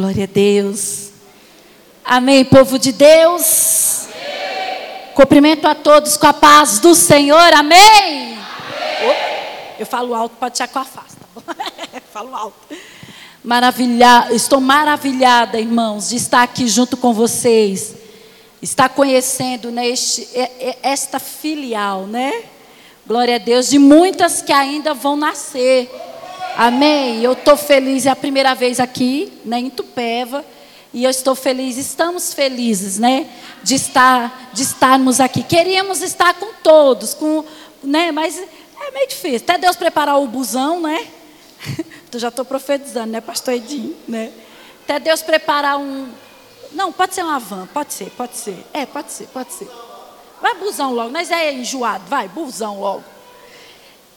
Glória a Deus. Amém, povo de Deus. Amém. Cumprimento a todos com a paz do Senhor. Amém. Amém. Eu falo alto, pode a face, tá bom? falo alto. Maravilha, estou maravilhada, irmãos, de estar aqui junto com vocês. Estar conhecendo né, este, esta filial, né? Glória a Deus, de muitas que ainda vão nascer. Amém. Eu estou feliz, é a primeira vez aqui, né, em Tupéva. E eu estou feliz, estamos felizes, né? De estar, de estarmos aqui. Queríamos estar com todos, com, né? Mas é meio difícil. Até Deus preparar o busão, né? Eu já estou profetizando, né, pastor Edinho, né? Até Deus preparar um. Não, pode ser uma van, pode ser, pode ser. É, pode ser, pode ser. Vai busão logo, nós é enjoado, vai, busão logo.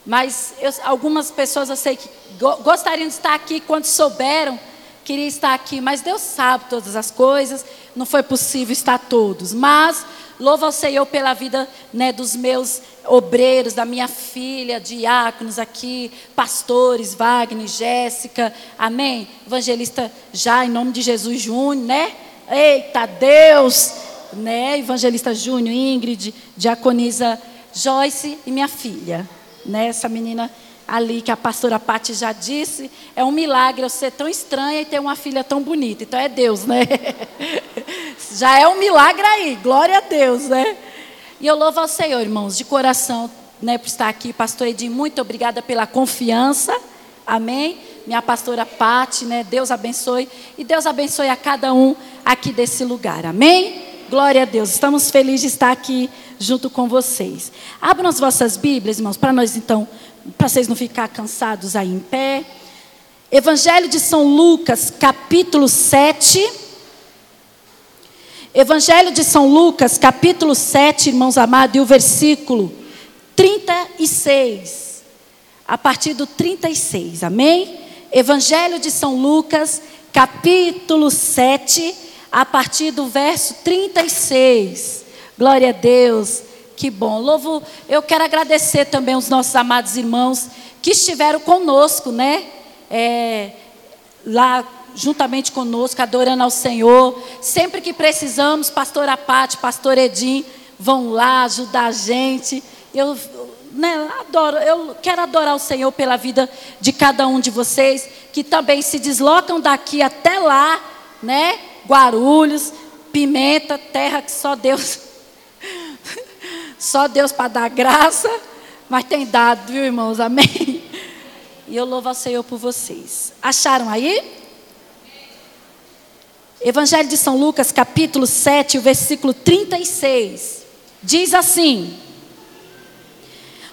Mas eu, algumas pessoas eu sei que gostariam de estar aqui quando souberam queria estar aqui, mas Deus sabe todas as coisas, não foi possível estar todos. Mas louvo ao Senhor pela vida né, dos meus obreiros, da minha filha, diáconos aqui, pastores, Wagner, Jéssica, amém? Evangelista já, em nome de Jesus Júnior, né? Eita Deus, né? Evangelista Júnior, Ingrid, diaconisa Joyce e minha filha, né? Essa menina ali que a pastora Pati já disse, é um milagre eu ser tão estranha e ter uma filha tão bonita. Então é Deus, né? já é um milagre aí, glória a Deus, né? E eu louvo ao Senhor, irmãos, de coração, né, por estar aqui. Pastor Edinho, muito obrigada pela confiança. Amém? Minha pastora Pati, né? Deus abençoe. E Deus abençoe a cada um aqui desse lugar. Amém? Glória a Deus. Estamos felizes de estar aqui junto com vocês. Abram as vossas Bíblias, irmãos, para nós então para vocês não ficar cansados aí em pé. Evangelho de São Lucas, capítulo 7. Evangelho de São Lucas, capítulo 7, irmãos amados, e o versículo 36. A partir do 36, amém? Evangelho de São Lucas, capítulo 7, a partir do verso 36. Glória a Deus. Que bom. Louvo, eu quero agradecer também os nossos amados irmãos que estiveram conosco, né? É, lá juntamente conosco, adorando ao Senhor. Sempre que precisamos, pastor Apate, pastor Edim, vão lá ajudar a gente. Eu né, adoro, eu quero adorar o Senhor pela vida de cada um de vocês, que também se deslocam daqui até lá, né? Guarulhos, Pimenta, terra que só Deus só Deus para dar graça, mas tem dado, viu, irmãos? Amém? E eu louvo ao Senhor por vocês. Acharam aí? Evangelho de São Lucas, capítulo 7, o versículo 36. Diz assim: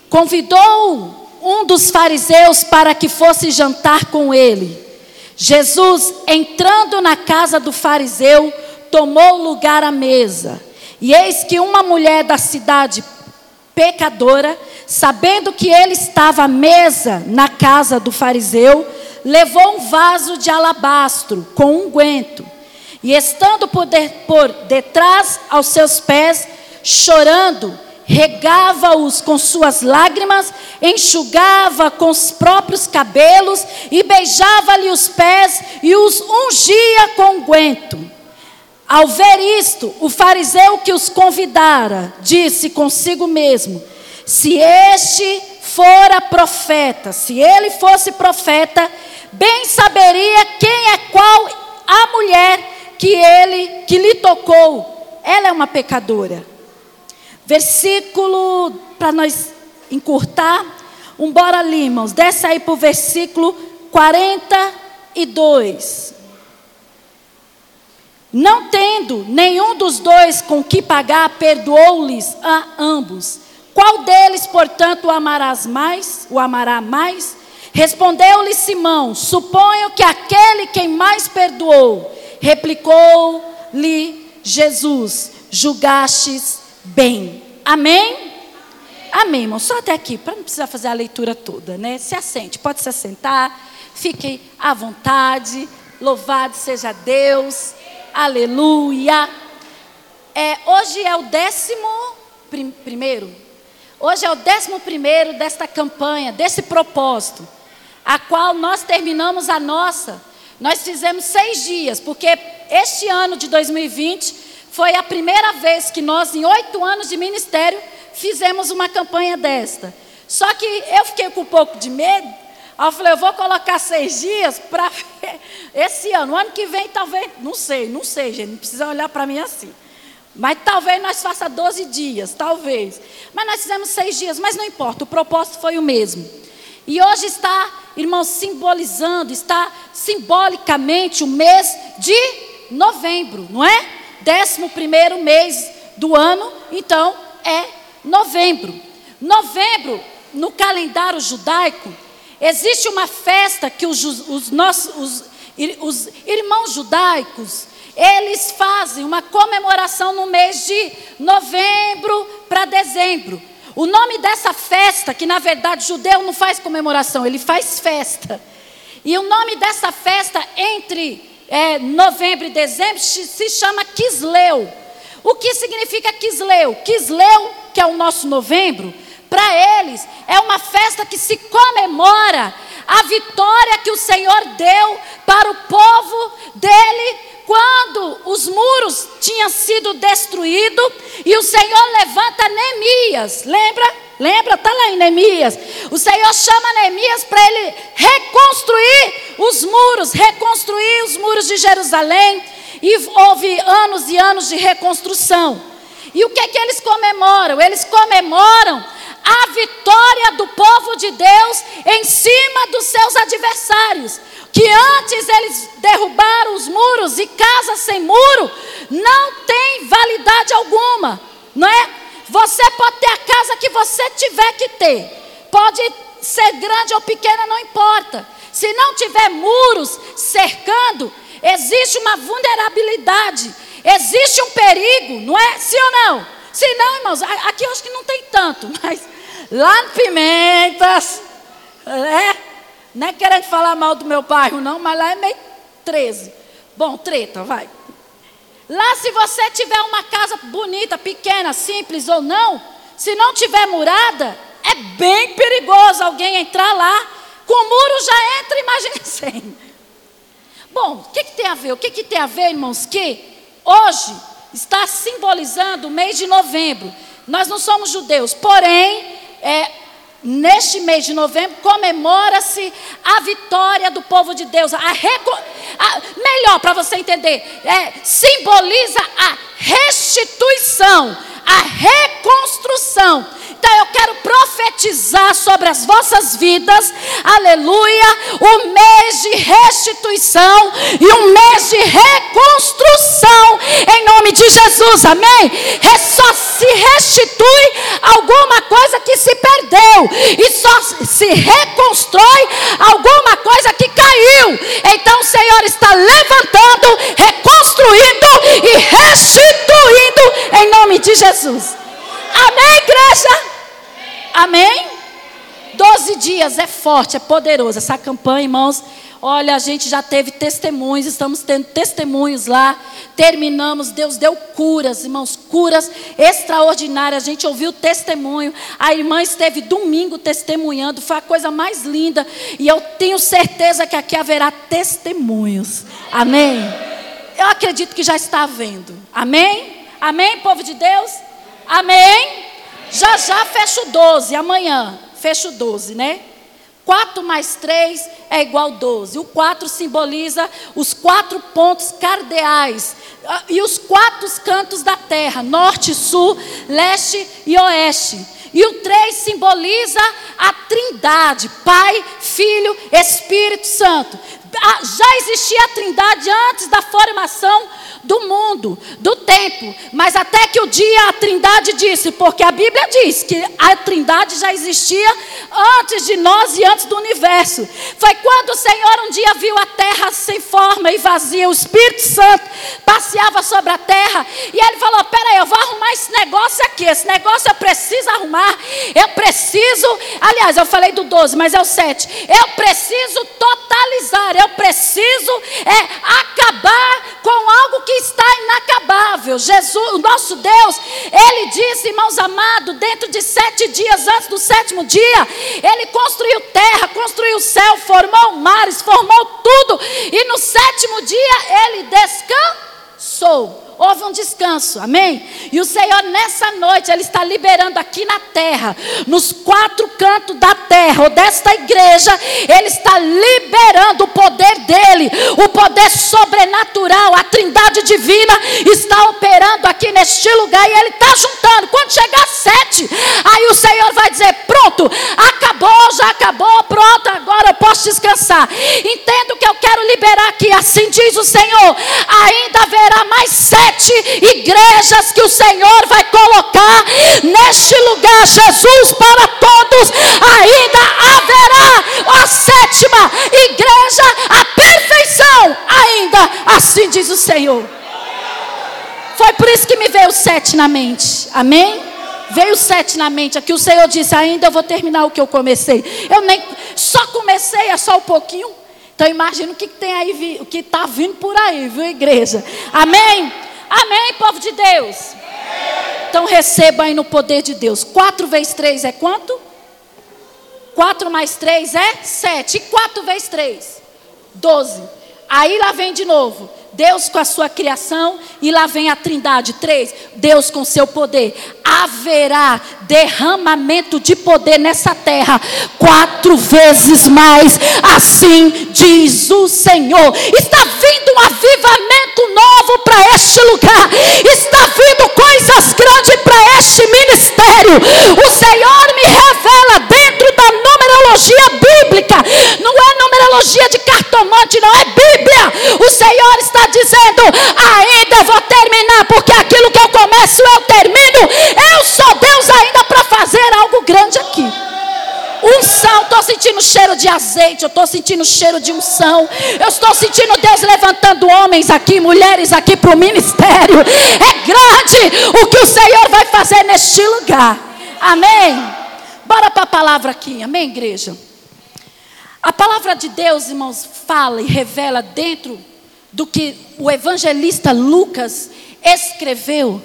Convidou um dos fariseus para que fosse jantar com ele. Jesus, entrando na casa do fariseu, tomou lugar à mesa. E eis que uma mulher da cidade pecadora, sabendo que ele estava à mesa na casa do fariseu, levou um vaso de alabastro com unguento. E estando por, de, por detrás aos seus pés, chorando, regava-os com suas lágrimas, enxugava com os próprios cabelos e beijava-lhe os pés e os ungia com unguento. Ao ver isto, o fariseu que os convidara disse consigo mesmo: Se este fora profeta, se ele fosse profeta, bem saberia quem é qual a mulher que ele que lhe tocou. Ela é uma pecadora. Versículo para nós encurtar, um bora ali. Desce aí para o versículo 42. Não tendo nenhum dos dois com que pagar, perdoou-lhes a ambos. Qual deles, portanto, o amarás mais? O amará mais? Respondeu-lhe Simão: Suponho que aquele quem mais perdoou. Replicou-lhe Jesus: Julgastes bem. Amém? Amém, irmão. Só até aqui, para não precisar fazer a leitura toda, né? Se assente, pode se assentar, fique à vontade. Louvado seja Deus. Aleluia. É, hoje é o décimo prim, primeiro. Hoje é o décimo primeiro desta campanha, desse propósito, a qual nós terminamos a nossa nós fizemos seis dias, porque este ano de 2020 foi a primeira vez que nós, em oito anos de ministério, fizemos uma campanha desta. Só que eu fiquei com um pouco de medo. Aí eu falei, eu vou colocar seis dias para esse ano. O ano que vem, talvez, não sei, não sei, gente, não precisa olhar para mim assim. Mas talvez nós faça 12 dias, talvez. Mas nós fizemos seis dias, mas não importa, o propósito foi o mesmo. E hoje está, irmãos, simbolizando, está simbolicamente o mês de novembro, não é? Décimo primeiro mês do ano, então é novembro. Novembro, no calendário judaico, existe uma festa que os, os nossos os, os irmãos judaicos eles fazem uma comemoração no mês de novembro para dezembro. O nome dessa festa, que na verdade judeu não faz comemoração, ele faz festa. E o nome dessa festa entre é, novembro e dezembro se chama Quisleu. O que significa Quisleu? Quisleu, que é o nosso novembro, para eles é uma festa que se comemora a vitória que o Senhor deu para o povo dele quando os muros tinham sido destruídos e o Senhor levanta Neemias, lembra? Lembra? Está lá em Neemias. O Senhor chama Neemias para ele reconstruir os muros, reconstruir os muros de Jerusalém. E houve anos e anos de reconstrução. E o que é que eles comemoram? Eles comemoram a vitória do povo de Deus em cima dos seus adversários que antes eles derrubaram os muros e casas sem muro, não tem validade alguma, não é? Você pode ter a casa que você tiver que ter, pode ser grande ou pequena, não importa. Se não tiver muros cercando, existe uma vulnerabilidade, existe um perigo, não é? Sim ou não? Se não, irmãos, aqui eu acho que não tem tanto, mas lá no Pimentas, é, não é querendo falar mal do meu bairro, não, mas lá é meio 13. Bom, treta, vai. Lá, se você tiver uma casa bonita, pequena, simples ou não, se não tiver murada, é bem perigoso alguém entrar lá. Com muro já entra, imagine sem. Bom, o que, que tem a ver? O que, que tem a ver, irmãos? Que hoje está simbolizando o mês de novembro. Nós não somos judeus, porém, é, Neste mês de novembro comemora-se a vitória do povo de Deus. A, a melhor para você entender, é, simboliza a restituição, a reconstrução então eu quero profetizar sobre as vossas vidas, aleluia, o mês de restituição e um mês de reconstrução, em nome de Jesus, amém? Só se restitui alguma coisa que se perdeu, e só se reconstrói alguma coisa que caiu. Então o Senhor está levantando, reconstruindo e restituindo, em nome de Jesus. Amém, igreja? Amém? Doze dias é forte, é poderoso. Essa campanha, irmãos, olha, a gente já teve testemunhos, estamos tendo testemunhos lá. Terminamos, Deus deu curas, irmãos, curas extraordinárias. A gente ouviu testemunho. A irmã esteve domingo testemunhando, foi a coisa mais linda. E eu tenho certeza que aqui haverá testemunhos. Amém? Eu acredito que já está havendo. Amém? Amém, povo de Deus? Amém? Já já fecho 12, amanhã fecho 12, né? 4 mais 3 é igual 12. O 4 simboliza os quatro pontos cardeais ah, e os quatro cantos da terra: norte, sul, leste e oeste. E o 3 simboliza a trindade: Pai, Filho, Espírito Santo. Ah, já existia a trindade antes da formação do mundo, do tempo, mas até que o dia a Trindade disse, porque a Bíblia diz que a Trindade já existia antes de nós e antes do universo. Foi quando o Senhor um dia viu a terra sem forma e vazia, o Espírito Santo passeava sobre a terra e ele falou: Peraí, eu vou arrumar esse negócio aqui, esse negócio eu preciso arrumar, eu preciso, aliás, eu falei do 12, mas é o 7, eu preciso totalizar, eu preciso é, acabar com algo que está inacabável. Jesus, o nosso Deus, Ele disse, irmãos amados, dentro de sete dias antes do sétimo dia, Ele construiu terra, construiu céu, formou mares, formou tudo, e no sétimo dia Ele descansou houve um descanso, amém? E o Senhor, nessa noite, Ele está liberando aqui na terra, nos quatro cantos da terra, ou desta igreja, Ele está liberando o poder dEle, o poder sobrenatural, a trindade divina está operando aqui neste lugar e Ele está juntando. Quando chegar sete, aí o Senhor vai dizer: Pronto, acabou, já acabou, pronto, agora eu posso descansar. Entendo que eu quero liberar aqui, assim diz o Senhor: ainda haverá mais sete sete igrejas que o Senhor vai colocar neste lugar. Jesus para todos, ainda haverá a sétima igreja, a perfeição, ainda assim diz o Senhor. Foi por isso que me veio sete na mente, amém? Veio sete na mente. Aqui o Senhor disse: Ainda eu vou terminar o que eu comecei. Eu nem só comecei, é só um pouquinho. Então imagina o que tem aí, o que está vindo por aí, viu, igreja? Amém? Amém, povo de Deus? Então receba aí no poder de Deus. 4 vezes 3 é quanto? 4 mais 3 é 7. E 4 vezes 3? 12. Aí lá vem de novo. Deus com a sua criação e lá vem a Trindade. Três, Deus com seu poder. Haverá derramamento de poder nessa terra quatro vezes mais. Assim diz o Senhor. Está vindo um avivamento novo para este lugar. Está vindo coisas grandes para este ministério. O Senhor me revela dentro da numerologia bíblica. Não é numerologia de cartomante, não é Bíblia. O Senhor está dizendo: ainda vou terminar, porque aquilo que eu começo eu termino. Eu sou Deus ainda para fazer algo grande aqui. Unção, estou sentindo cheiro de azeite, eu estou sentindo cheiro de unção. Eu estou sentindo Deus levantando homens aqui, mulheres aqui para o ministério. É grande o que o Senhor vai fazer neste lugar. Amém. Bora para a palavra aqui, amém, igreja? A palavra de Deus, irmãos, fala e revela dentro do que o evangelista Lucas escreveu.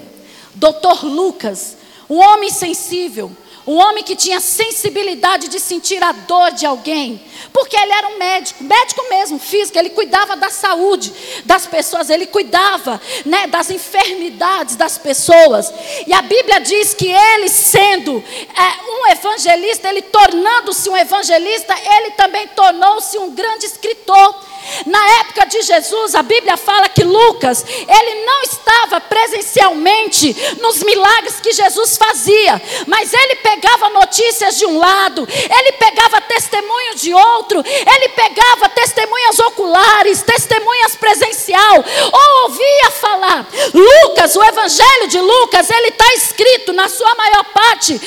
Doutor Lucas, um homem sensível, um homem que tinha sensibilidade de sentir a dor de alguém, porque ele era um médico, médico mesmo, físico, ele cuidava da saúde das pessoas, ele cuidava né, das enfermidades das pessoas. E a Bíblia diz que ele, sendo é, um evangelista, ele tornando-se um evangelista, ele também tornou-se um grande escritor. Na época de Jesus, a Bíblia fala que Lucas, ele não estava presencialmente nos milagres que Jesus fazia, mas ele pegava notícias de um lado, ele pegava testemunho de outro, ele pegava testemunhas oculares, testemunhas presencial, ou ouvia falar. Lucas, o evangelho de Lucas, ele está escrito na sua maior parte,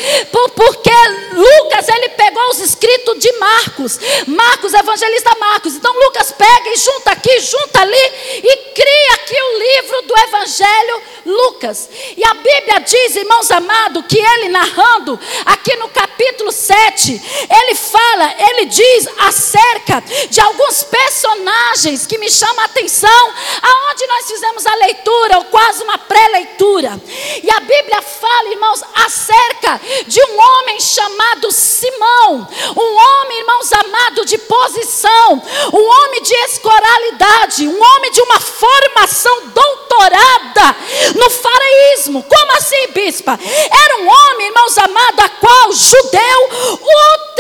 porque Lucas, ele pegou os escritos de Marcos, Marcos, evangelista Marcos, então Lucas pega pega e junta aqui, junta ali e cria aqui o livro do Evangelho Lucas. E a Bíblia diz, irmãos amados, que ele narrando aqui no capítulo 7, ele fala, ele diz acerca de alguns personagens que me chamam a atenção, aonde nós fizemos a leitura, ou quase uma pré-leitura. E a Bíblia fala, irmãos, acerca de um homem chamado Simão, um homem, irmãos amados, de posição, um homem de escoralidade, um homem de uma formação doutorada no faraísmo. Como assim, bispa? Era um homem, irmãos amados, a qual judeu ultra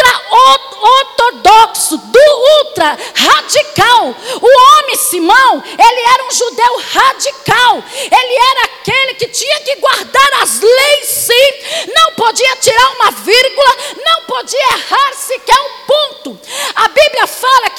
ortodoxo, do ultra radical. O homem Simão, ele era um judeu radical. Ele era aquele que tinha que guardar as leis, sim. Não podia tirar uma vírgula, não podia errar sequer um ponto.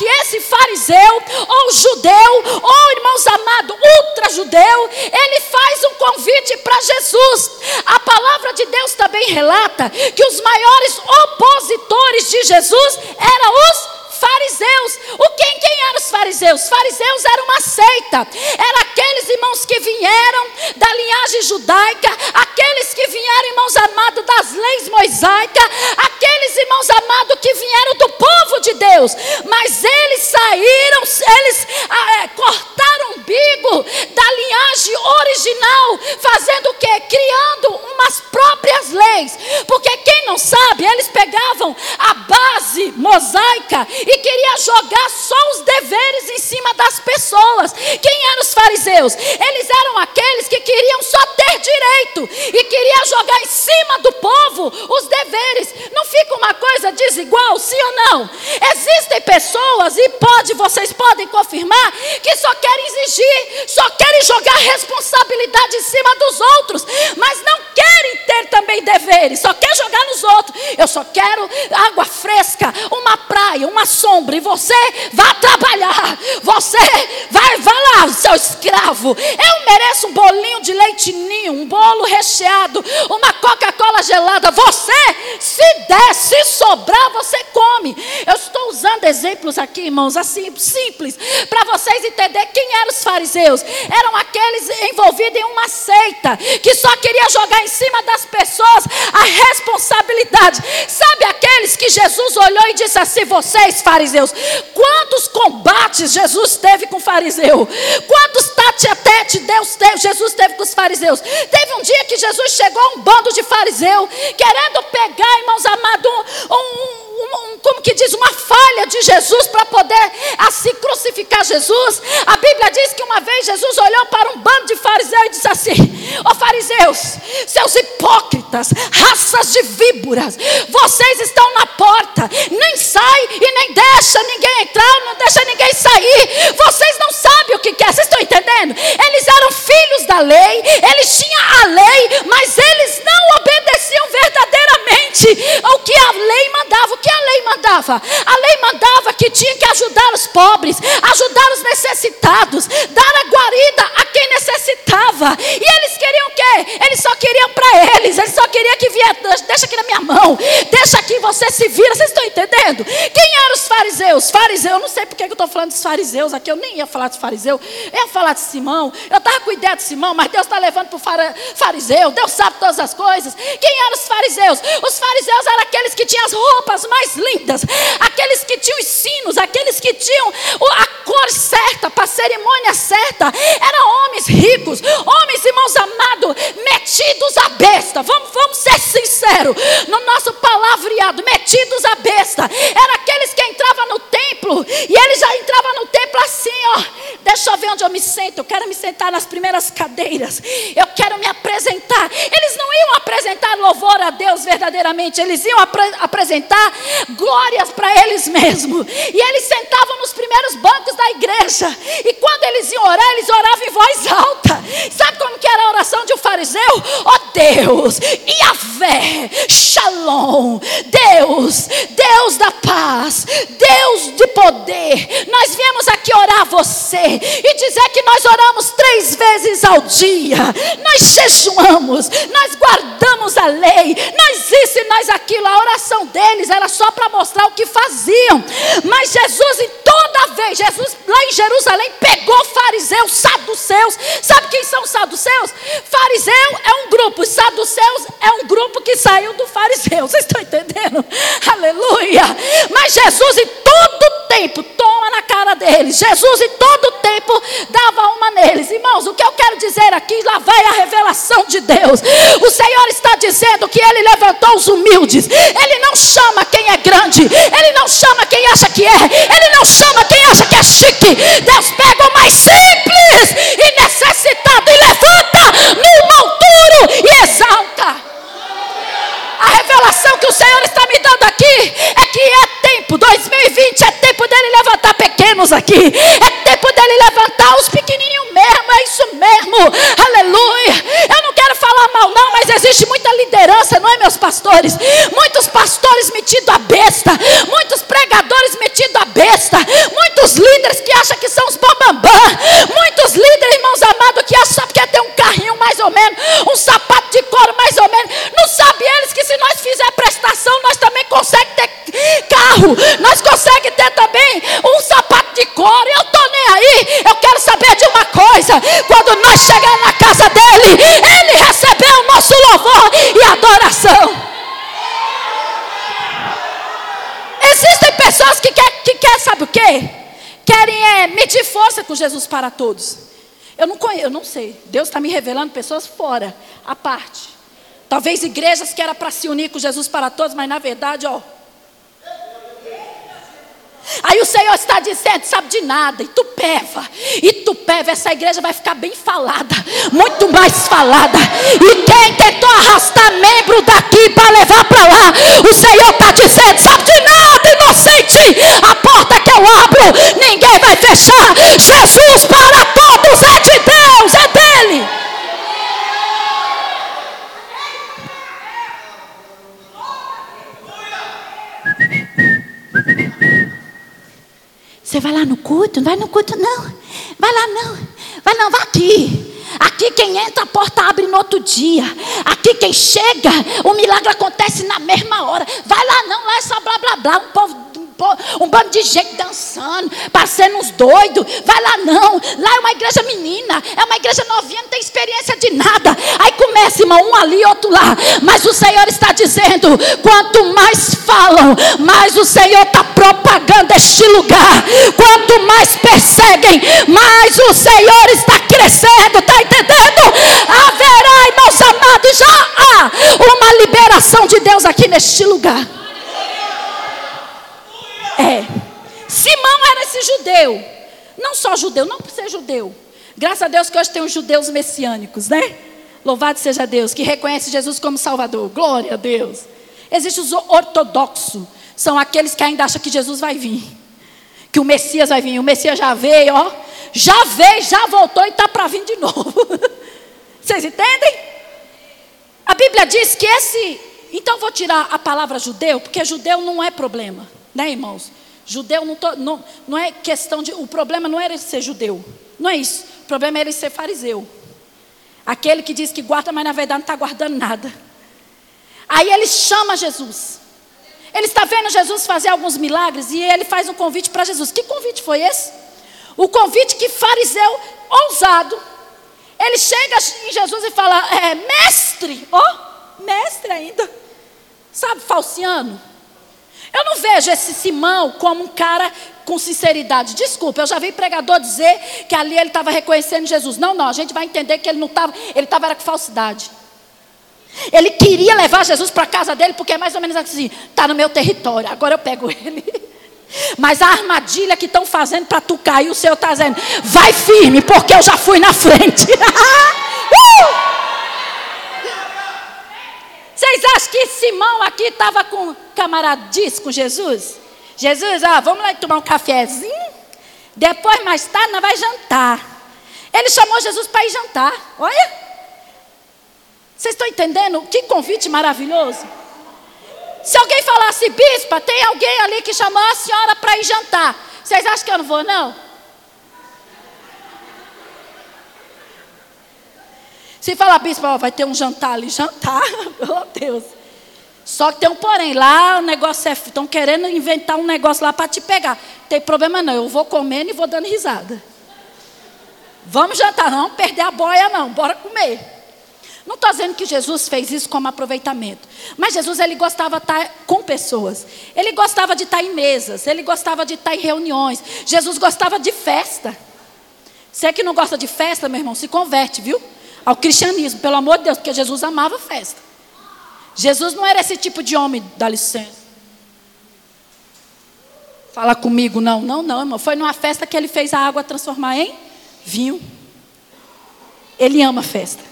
Que esse fariseu, ou judeu, ou irmãos amados, ultra judeu, ele faz um convite para Jesus. A palavra de Deus também relata que os maiores opositores de Jesus eram os fariseus. O quem, quem eram os fariseus? Fariseus eram uma seita. Eram aqueles irmãos que vieram da linhagem judaica, aqueles que vieram, irmãos amados, das leis mosaicas, aqueles irmãos amados que vieram do povo de Deus. Mas eles saíram, eles ah, é, cortaram o umbigo da linhagem original, fazendo o quê? Criando umas próprias leis. Porque quem não sabe, eles pegavam a base mosaica e queria jogar só os deveres em cima das pessoas. Quem eram os fariseus? Eles eram aqueles que queriam só ter direito e queria jogar em cima do povo os deveres. Não fica uma coisa desigual, sim ou não? Existem pessoas e pode, vocês podem confirmar que só querem exigir, só querem jogar responsabilidade em cima dos outros, mas não também deveres, só quer jogar nos outros. Eu só quero água fresca, uma praia, uma sombra, e você vai trabalhar, você vai, vai lá, seu escravo. Eu mereço um bolinho de leite ninho, um bolo recheado, uma Coca-Cola gelada. Você, se der, se sobrar, você come. Exemplos aqui, irmãos, assim, simples, para vocês entenderem quem eram os fariseus. Eram aqueles envolvidos em uma seita que só queria jogar em cima das pessoas a responsabilidade. Sabe aqueles que Jesus olhou e disse assim: vocês, fariseus, quantos combates Jesus teve com o fariseu? Quantos tete a tete Deus teve, Jesus teve com os fariseus? Teve um dia que Jesus chegou a um bando de fariseu, querendo pegar, irmãos amados, um, um um, como que diz, de Jesus para poder assim crucificar Jesus. A Bíblia diz que uma vez Jesus olhou para um bando de fariseus e disse assim: Ó oh, fariseus, seus hipócritas, raças de víboras, vocês estão na porta, nem sai e nem deixa ninguém entrar, não deixa ninguém sair. Vocês não sabem o que é, vocês estão entendendo? Eles eram filhos da lei, eles tinham a lei, mas eles não obedeciam verdadeiramente ao que a lei mandava. O que a lei mandava? A lei mandava que tinha que ajudar os pobres, ajudar os necessitados, dar a guarida a quem E eles queriam o quê? Eles só queriam para eles, eles só queriam que viesse, deixa aqui na minha mão, deixa aqui, você se vira. Vocês estão entendendo? Quem eram os fariseus? Fariseu, eu não sei porque eu estou falando dos fariseus aqui, eu nem ia falar de fariseu, eu ia falar de Simão, eu estava com ideia de Simão, mas Deus está levando para o fariseu, Deus sabe todas as coisas. Quem eram os fariseus? Os fariseus eram aqueles que tinham as roupas mais lindas, aqueles que tinham os sinos, aqueles que tinham a cor certa, para a cerimônia certa, eram homens ricos, homens, irmãos amados, metidos a besta. Vamos, vamos ser sinceros, no nosso palavreado, metidos a besta, eram aqueles que entravam no templo e eles já entravam no templo assim, ó. Deixa eu ver onde eu me sento. Eu quero me sentar nas primeiras cadeiras. Eu quero me apresentar. Eles não iam apresentar louvor a Deus verdadeiramente, eles iam apre apresentar glórias para eles mesmos. E eles sentavam nos primeiros bancos da igreja. E quando eles iam orar, eles oravam em voz alta. Sabe como que era a oração de um fariseu? Ó oh Deus, Yahvé, Shalom, Deus, Deus da paz, Deus de poder. Nós viemos aqui orar a você e dizer que nós oramos três vezes ao dia. Nós jejuamos, nós guardamos a lei, nós isso e nós aquilo. A oração deles era só para mostrar o que faziam. Mas Jesus, em toda vez, Jesus lá em Jerusalém pegou fariseus, saduceus. Sabe quem são saduceus? Fariseu é um grupo, saduceus é um grupo que saiu do fariseu. Vocês estão entendendo? Aleluia. Mas Jesus, em todo tempo, toma na cara deles. Jesus, em todo tempo, dava uma neles. Irmãos, o que eu quero dizer aqui, lá vai a revelação de Deus. O Senhor está dizendo que Ele levantou os humildes. Ele não chama quem é grande. Ele não chama quem acha que é. Ele não chama quem acha que é chique. Deus pega o mais simples e necessitado e levanta no monturo e exalta. A revelação que o Senhor está me dando aqui é que é tempo, 2020 é tempo dele levantar pequenos aqui, é tempo dele levantar os pequenininhos mesmo, é isso mesmo, aleluia. Eu não quero falar mal, não, mas existe muita liderança, não é, meus pastores? Muitos pastores metidos a besta, muitos pregadores metidos a besta, muitos líderes que acham que são os bambambam, muitos líderes, irmãos amados, que acham que quer ter um carrinho mais ou menos, um sapato de couro mais ou menos, não sabe eles que se nós fizer prestação, nós também conseguimos ter carro, nós conseguimos ter também um sapato de couro. Eu estou nem aí. Eu quero saber de uma coisa: quando nós chegar na casa dele, ele recebeu o nosso louvor e adoração. Existem pessoas que querem, que quer, sabe o quê? Querem é, medir força com Jesus para todos. Eu não conheço, eu não sei. Deus está me revelando pessoas fora, à parte. Talvez igrejas que era para se unir com Jesus para todos, mas na verdade, ó. Aí o Senhor está dizendo, sabe de nada, Itupeva, Itupeva, essa igreja vai ficar bem falada, muito mais falada. E quem tentou arrastar membro daqui para levar para lá, o Senhor está dizendo, sabe de nada, inocente, a porta que eu abro, ninguém vai fechar. Jesus para todos é de Deus, é dele. Vai lá no culto? Não vai no culto, não. Vai lá, não. Vai não, vai aqui. Aqui quem entra, a porta abre no outro dia. Aqui quem chega, o milagre acontece na mesma hora. Vai lá, não, lá é só blá blá blá. Um povo um bando de gente dançando, passando uns doidos. Vai lá não, lá é uma igreja menina, é uma igreja novinha, não tem experiência de nada. Aí começa, irmão, um ali, outro lá. Mas o Senhor está dizendo: quanto mais falam, mais o Senhor está propagando este lugar. Quanto mais perseguem, mais o Senhor está crescendo. Está entendendo? Haverá, irmãos amados, já há uma liberação de Deus aqui neste lugar. É. Simão era esse judeu. Não só judeu, não por ser judeu. Graças a Deus que hoje tem os judeus messiânicos, né? Louvado seja Deus, que reconhece Jesus como Salvador. Glória a Deus. Existem os ortodoxos. São aqueles que ainda acham que Jesus vai vir. Que o Messias vai vir. O Messias já veio, ó. Já veio, já voltou e está para vir de novo. Vocês entendem? A Bíblia diz que esse. Então vou tirar a palavra judeu, porque judeu não é problema. Né, irmãos? Judeu não, tô, não, não é questão de. O problema não era ele ser judeu. Não é isso. O problema era ele ser fariseu. Aquele que diz que guarda, mas na verdade não está guardando nada. Aí ele chama Jesus. Ele está vendo Jesus fazer alguns milagres e ele faz um convite para Jesus. Que convite foi esse? O convite que fariseu ousado. Ele chega em Jesus e fala: é, Mestre, ó, oh, mestre ainda. Sabe, falciano? Eu não vejo esse Simão como um cara com sinceridade. Desculpa, eu já vi pregador dizer que ali ele estava reconhecendo Jesus. Não, não, a gente vai entender que ele não estava, ele estava com falsidade. Ele queria levar Jesus para a casa dele, porque é mais ou menos assim: está no meu território, agora eu pego ele. Mas a armadilha que estão fazendo para tu cair, o Senhor está dizendo: vai firme, porque eu já fui na frente. uh! Vocês acham que Simão aqui estava com camaradice com Jesus? Jesus, ó, vamos lá tomar um cafezinho. Depois, mais tarde, nós vamos jantar. Ele chamou Jesus para ir jantar. Olha. Vocês estão entendendo? Que convite maravilhoso. Se alguém falasse, bispa, tem alguém ali que chamou a senhora para ir jantar. Vocês acham que eu não vou, não? Se falar, bispo, vai ter um jantar ali, jantar, oh Deus. Só que tem um porém, lá o negócio é. Estão querendo inventar um negócio lá para te pegar. Tem problema não, eu vou comendo e vou dando risada. Vamos jantar, não perder a boia, não, bora comer. Não estou dizendo que Jesus fez isso como aproveitamento. Mas Jesus ele gostava de estar com pessoas. Ele gostava de estar em mesas. Ele gostava de estar em reuniões. Jesus gostava de festa. Você que não gosta de festa, meu irmão, se converte, viu? Ao cristianismo, pelo amor de Deus, porque Jesus amava festa. Jesus não era esse tipo de homem, dá licença. Fala comigo, não, não, não, irmão. Foi numa festa que ele fez a água transformar em vinho. Ele ama festa.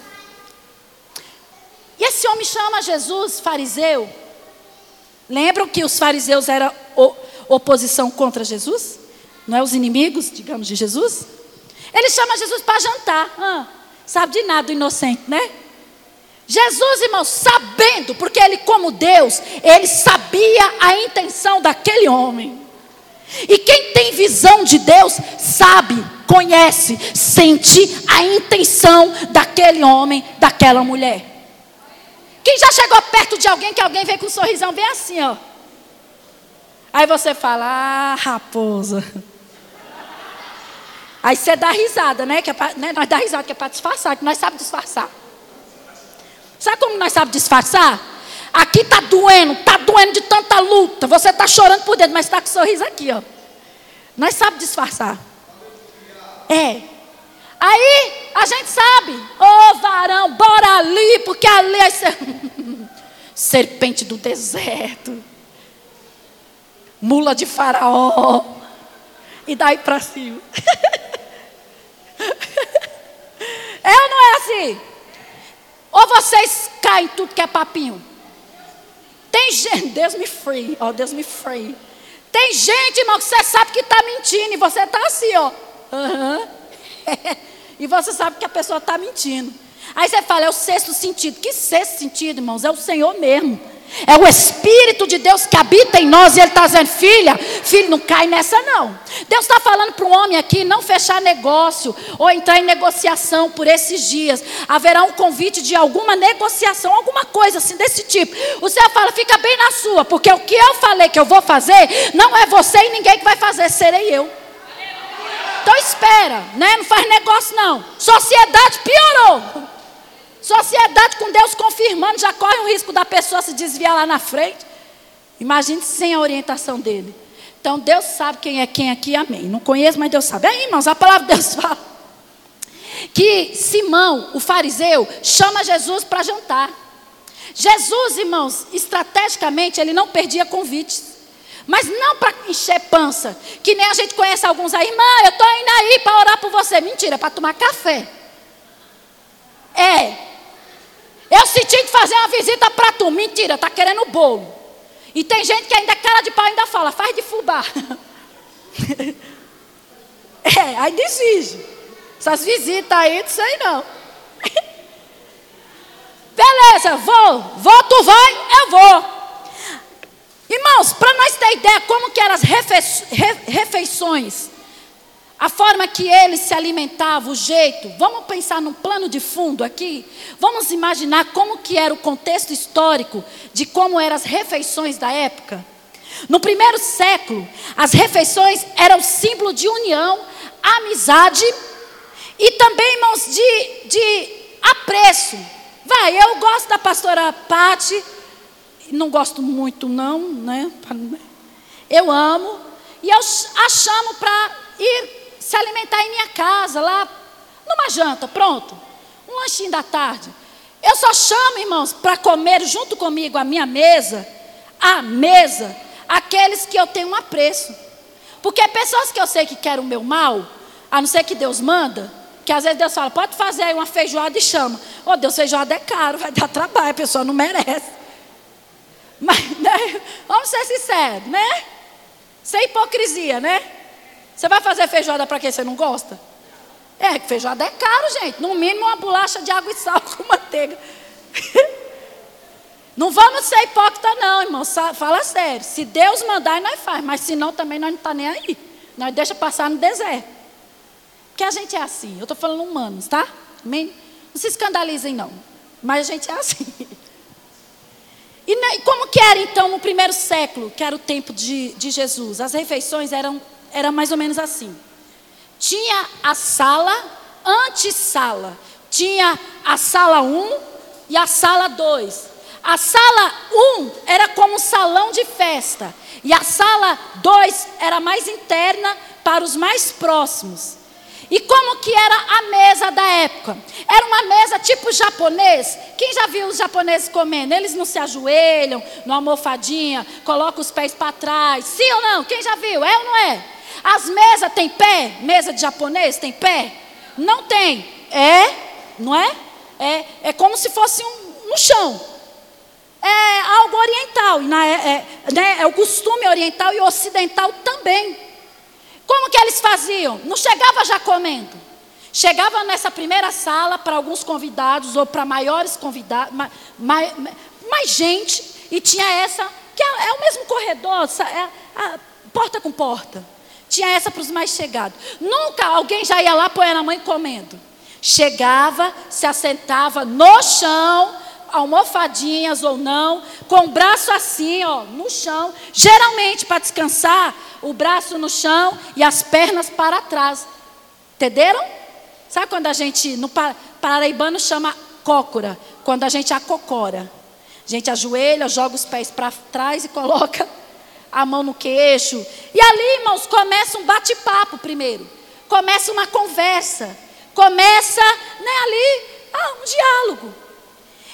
E esse homem chama Jesus fariseu. Lembram que os fariseus eram oposição contra Jesus? Não é os inimigos, digamos, de Jesus? Ele chama Jesus para jantar. Ah, sabe de nada o inocente, né? Jesus, irmão, sabendo, porque ele, como Deus, ele sabia a intenção daquele homem. E quem tem visão de Deus, sabe, conhece, sente a intenção daquele homem, daquela mulher. Quem já chegou perto de alguém que alguém vem com um sorrisão bem assim, ó. Aí você fala, ah, raposa. Aí você dá risada, né? Que é pra, né? Nós dá risada, que é para disfarçar, que nós sabemos disfarçar. Sabe como nós sabemos disfarçar? Aqui está doendo, está doendo de tanta luta. Você está chorando por dentro, mas está com sorriso aqui, ó. Nós sabemos disfarçar. É. Aí A gente sabe. Ô oh, varão, bora ali, porque ali é ser... serpente do deserto. Mula de faraó. E daí para cima. é ou não é assim? Ou vocês caem tudo que é papinho? Tem gente, Deus me free, ó, oh, Deus me free. Tem gente, irmão, que você sabe que está mentindo e você está assim, ó. Uhum. e você sabe que a pessoa está mentindo. Aí você fala, é o sexto sentido. Que sexto sentido, irmãos? É o Senhor mesmo. É o Espírito de Deus que habita em nós e Ele está dizendo, filha, filho, não cai nessa não. Deus está falando para o homem aqui não fechar negócio ou entrar em negociação por esses dias. Haverá um convite de alguma negociação, alguma coisa assim desse tipo. O Senhor fala, fica bem na sua, porque o que eu falei que eu vou fazer, não é você e ninguém que vai fazer, serei eu. Então espera, né? Não faz negócio não. Sociedade piorou. Sociedade com Deus confirmando, já corre o risco da pessoa se desviar lá na frente. Imagine sem a orientação dele. Então Deus sabe quem é quem aqui, amém. Não conheço, mas Deus sabe. Aí, irmãos, a palavra de Deus fala que Simão, o fariseu, chama Jesus para jantar. Jesus, irmãos, estrategicamente, ele não perdia convites. Mas não para encher pança, que nem a gente conhece alguns aí, irmã, eu estou indo aí para orar por você. Mentira, para tomar café. É, eu senti de fazer uma visita para tu. Mentira, está querendo bolo. E tem gente que ainda é cara de pau ainda fala, faz de fubá. é, aí desiste. Essas visitas aí, não sei não. Beleza, vou. Vou, tu vai, eu vou. Irmãos, para nós ter ideia como que eram as refeições a forma que ele se alimentava, o jeito. Vamos pensar num plano de fundo aqui? Vamos imaginar como que era o contexto histórico de como eram as refeições da época? No primeiro século, as refeições eram símbolo de união, amizade e também, irmãos, de, de apreço. Vai, eu gosto da pastora Pati, não gosto muito não, né? Eu amo e eu a chamo para ir se alimentar em minha casa, lá, numa janta, pronto. Um lanchinho da tarde. Eu só chamo, irmãos, para comer junto comigo a minha mesa, a mesa, aqueles que eu tenho um apreço. Porque pessoas que eu sei que querem o meu mal, a não ser que Deus manda, que às vezes Deus fala, pode fazer aí uma feijoada e chama. Ô oh, Deus, feijoada é caro, vai dar trabalho, a pessoa não merece. Mas, né? Vamos ser sinceros, né? Sem hipocrisia, né? Você vai fazer feijoada para quem você não gosta? É, feijoada é caro, gente. No mínimo uma bolacha de água e sal com manteiga. Não vamos ser hipócrita, não, irmão. Fala sério. Se Deus mandar, nós faz. Mas se não, também nós não está nem aí. Nós deixa passar no deserto. Porque a gente é assim. Eu estou falando humanos, tá? Não se escandalizem, não. Mas a gente é assim. E como que era então no primeiro século, que era o tempo de, de Jesus? As refeições eram era mais ou menos assim. Tinha a sala, antessala. Tinha a sala 1 e a sala 2. A sala 1 era como um salão de festa. E a sala 2 era mais interna para os mais próximos. E como que era a mesa da época? Era uma mesa tipo japonês. Quem já viu os japoneses comendo? Eles não se ajoelham, numa almofadinha, colocam os pés para trás. Sim ou não? Quem já viu? É ou não é? As mesas têm pé? Mesa de japonês tem pé? Não tem. É, não é? É, é como se fosse um, no chão. É algo oriental. Na, é, é, né, é o costume oriental e ocidental também. Como que eles faziam? Não chegava já comendo. Chegava nessa primeira sala para alguns convidados ou para maiores convidados, mais, mais, mais, gente, e tinha essa, que é, é o mesmo corredor, é, porta com porta. Tinha essa para os mais chegados. Nunca alguém já ia lá pôr na mãe comendo. Chegava, se assentava no chão, almofadinhas ou não, com o braço assim, ó, no chão, geralmente para descansar, o braço no chão e as pernas para trás. Entenderam? Sabe quando a gente, no paraibano chama cócora, quando a gente acocora. A gente ajoelha, joga os pés para trás e coloca a mão no queixo. E ali, irmãos, começa um bate-papo primeiro. Começa uma conversa. começa né, ali ah, um diálogo.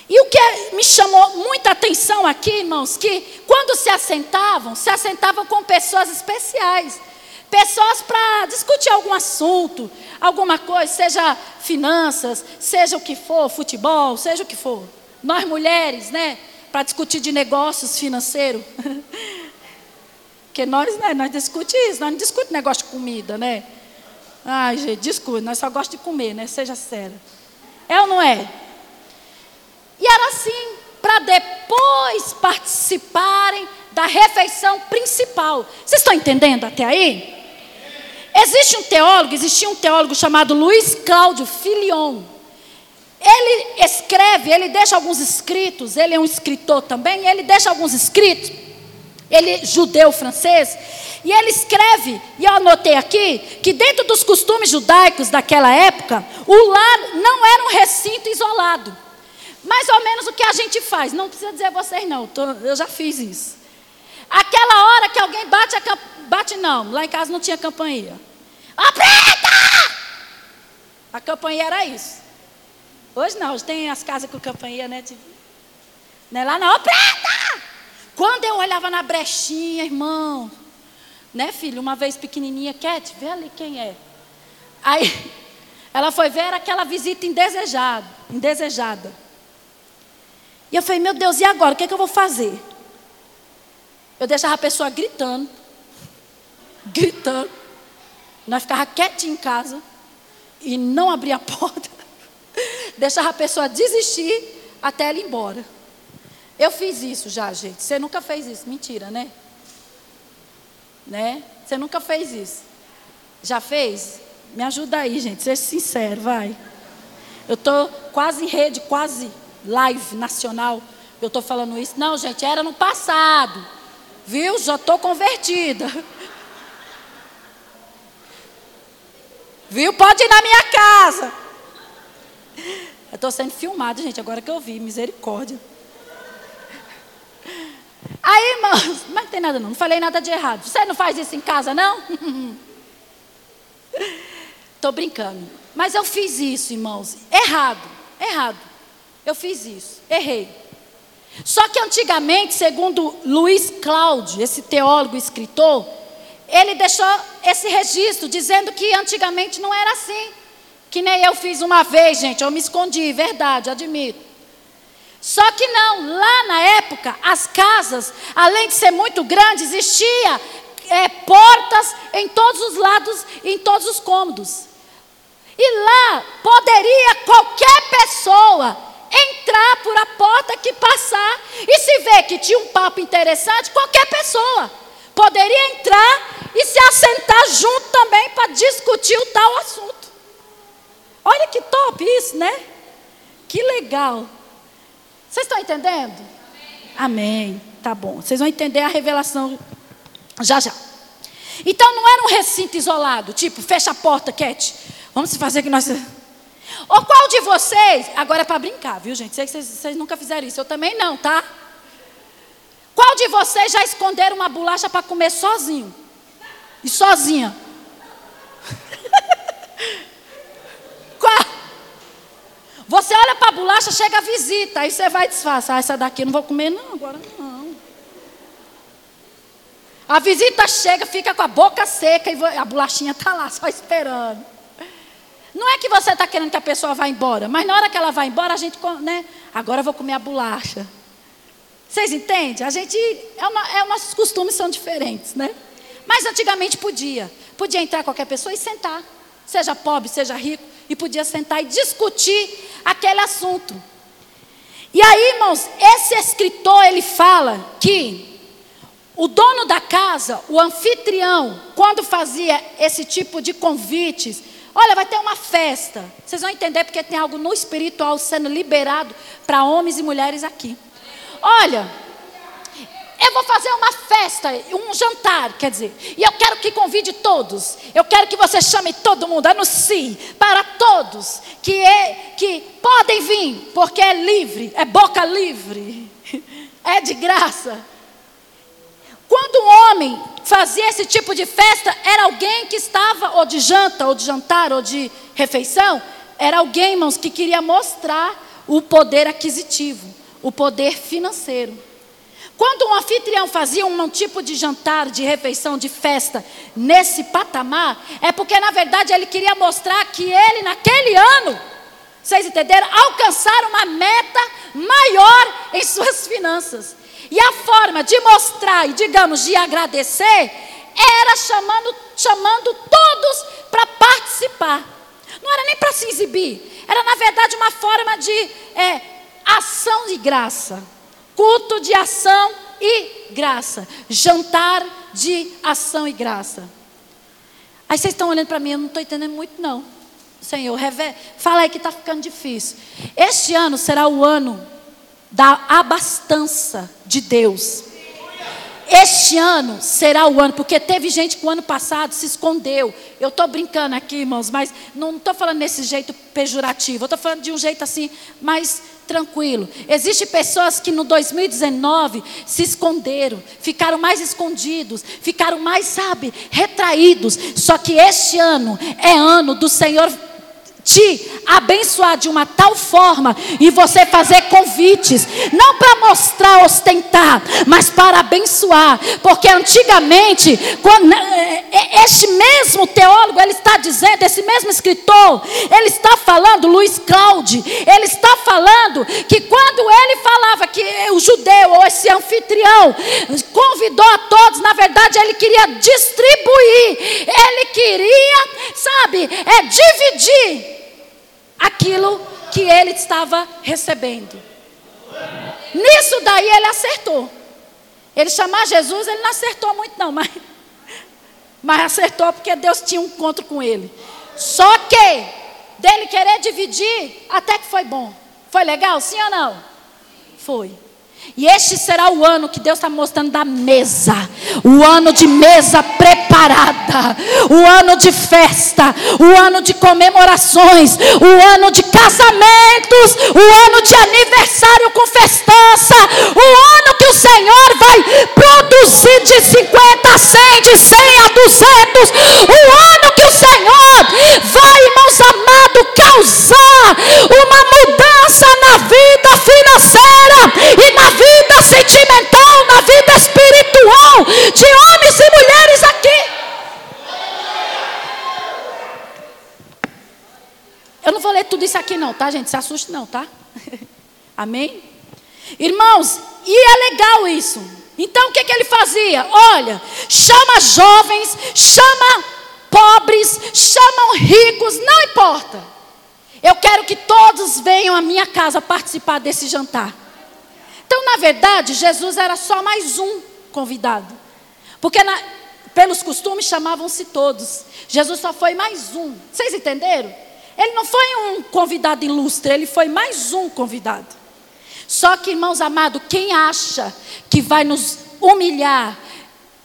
E o que me chamou muita atenção aqui, irmãos, que quando se assentavam, se assentavam com pessoas especiais. Pessoas para discutir algum assunto, alguma coisa, seja finanças, seja o que for, futebol, seja o que for. Nós mulheres, né, para discutir de negócios financeiros. Porque nós, né, nós discutimos isso, nós não discutimos negócio de comida, né? Ai, gente, discute, nós só gostamos de comer, né? Seja sério. É ou não é? E era assim, para depois participarem da refeição principal. Vocês estão entendendo até aí? Existe um teólogo, existia um teólogo chamado Luiz Cláudio Filion. Ele escreve, ele deixa alguns escritos, ele é um escritor também, ele deixa alguns escritos, ele é judeu francês, e ele escreve, e eu anotei aqui, que dentro dos costumes judaicos daquela época, o lar não era um recinto isolado. Mais ou menos o que a gente faz, não precisa dizer vocês não, tô, eu já fiz isso. Aquela hora que alguém bate a bate não, lá em casa não tinha campainha. Ó preta! A campainha era isso. Hoje não, hoje tem as casas com campainha, né? Tipo, né? Lá não, preta! Quando eu olhava na brechinha, irmão, né, filho, uma vez pequenininha, Cat, vê ali quem é. Aí, ela foi ver aquela visita indesejada, indesejada. E eu falei, meu Deus, e agora? O que, é que eu vou fazer? Eu deixava a pessoa gritando gritando. Nós ficava quietinho em casa e não abria a porta. Deixava a pessoa desistir até ela ir embora. Eu fiz isso já, gente. Você nunca fez isso. Mentira, né? Né? Você nunca fez isso. Já fez? Me ajuda aí, gente. Seja sincero, vai. Eu estou quase em rede, quase live nacional. Eu estou falando isso. Não, gente, era no passado. Viu? Já estou convertida. Viu? Pode ir na minha casa. Eu estou sendo filmado, gente, agora que eu vi, misericórdia. Aí, irmãos, mas não tem nada não, não falei nada de errado. Você não faz isso em casa, não? Estou brincando. Mas eu fiz isso, irmãos. Errado, errado. Eu fiz isso, errei. Só que antigamente, segundo Luiz Cláudio, esse teólogo escritor, ele deixou esse registro, dizendo que antigamente não era assim. Que nem eu fiz uma vez, gente, eu me escondi, verdade, admito. Só que não, lá na época, as casas, além de ser muito grandes, existia é, portas em todos os lados, em todos os cômodos. E lá poderia qualquer pessoa entrar por a porta que passar e se ver que tinha um papo interessante, qualquer pessoa poderia entrar e se assentar junto também para discutir o tal assunto. Olha que top isso, né? Que legal. Vocês estão entendendo? Amém. Tá bom. Vocês vão entender a revelação já já. Então não era um recinto isolado, tipo, fecha a porta, Cat. Vamos fazer que nós. Ou qual de vocês. Agora é para brincar, viu, gente? Sei que vocês, vocês nunca fizeram isso. Eu também não, tá? Qual de vocês já esconderam uma bolacha para comer sozinho? E sozinha? Qual? Você olha para a bolacha, chega a visita, aí você vai disfarçar. Ah, essa daqui eu não vou comer, não, agora não. A visita chega, fica com a boca seca e a bolachinha está lá, só esperando. Não é que você está querendo que a pessoa vá embora, mas na hora que ela vai embora, a gente, né? Agora eu vou comer a bolacha. Vocês entendem? A gente, é uma, é, nossos costumes são diferentes, né? Mas antigamente podia. Podia entrar qualquer pessoa e sentar. Seja pobre, seja rico. E podia sentar e discutir aquele assunto. E aí, irmãos, esse escritor, ele fala que o dono da casa, o anfitrião, quando fazia esse tipo de convites, olha, vai ter uma festa. Vocês vão entender porque tem algo no espiritual sendo liberado para homens e mulheres aqui. Olha, eu vou fazer uma festa, um jantar, quer dizer, e eu quero que convide todos. Eu quero que você chame todo mundo, anuncie para todos que, é, que podem vir, porque é livre, é boca livre, é de graça. Quando um homem fazia esse tipo de festa, era alguém que estava, ou de janta, ou de jantar, ou de refeição, era alguém, irmãos, que queria mostrar o poder aquisitivo, o poder financeiro. Quando um anfitrião fazia um tipo de jantar, de refeição, de festa nesse patamar, é porque na verdade ele queria mostrar que ele, naquele ano, vocês entenderam? Alcançar uma meta maior em suas finanças. E a forma de mostrar e, digamos, de agradecer era chamando, chamando todos para participar. Não era nem para se exibir, era na verdade uma forma de é, ação de graça, culto de ação e graça, jantar de ação e graça. Aí vocês estão olhando para mim, eu não estou entendendo muito não. Senhor, fala aí que está ficando difícil. Este ano será o ano da abastança de Deus. Este ano será o ano, porque teve gente que o ano passado se escondeu. Eu estou brincando aqui, irmãos, mas não estou falando desse jeito pejorativo. Estou falando de um jeito assim, mais tranquilo. Existem pessoas que no 2019 se esconderam, ficaram mais escondidos, ficaram mais, sabe, retraídos. Só que este ano é ano do Senhor te abençoar de uma tal forma e você fazer convites, não para mostrar, ostentar, mas para abençoar, porque antigamente, quando, é, é, este mesmo teólogo, ele está dizendo, esse mesmo escritor, ele está falando, Luiz Cláudio, ele está falando que quando ele falava que o judeu ou esse anfitrião convidou a todos, na verdade ele queria distribuir, ele queria, sabe, é dividir aquilo que ele estava recebendo. Nisso daí ele acertou. Ele chamar Jesus, ele não acertou muito não, mas, mas acertou porque Deus tinha um encontro com ele. Só que dele querer dividir, até que foi bom. Foi legal, sim ou não? Foi. E este será o ano que Deus está mostrando da mesa. O ano de mesa preparada. O ano de festa. O ano de comemorações. O ano de casamentos. O ano de aniversário com festança. O ano que o Senhor vai produzir de 50 a 100, de 100 a 200. O ano que o Senhor vai, irmãos amados, causar uma mudança na vida financeira e na vida sentimental, na vida espiritual de homens e mulheres aqui. Eu não vou ler tudo isso aqui não, tá, gente? Se assuste não, tá? Amém? Irmãos, e é legal isso. Então o que, que ele fazia? Olha, chama jovens, chama pobres, chamam ricos, não importa. Eu quero que todos venham à minha casa participar desse jantar. Então, na verdade, Jesus era só mais um convidado. Porque na, pelos costumes chamavam-se todos. Jesus só foi mais um. Vocês entenderam? Ele não foi um convidado ilustre, ele foi mais um convidado. Só que, irmãos amados, quem acha que vai nos humilhar,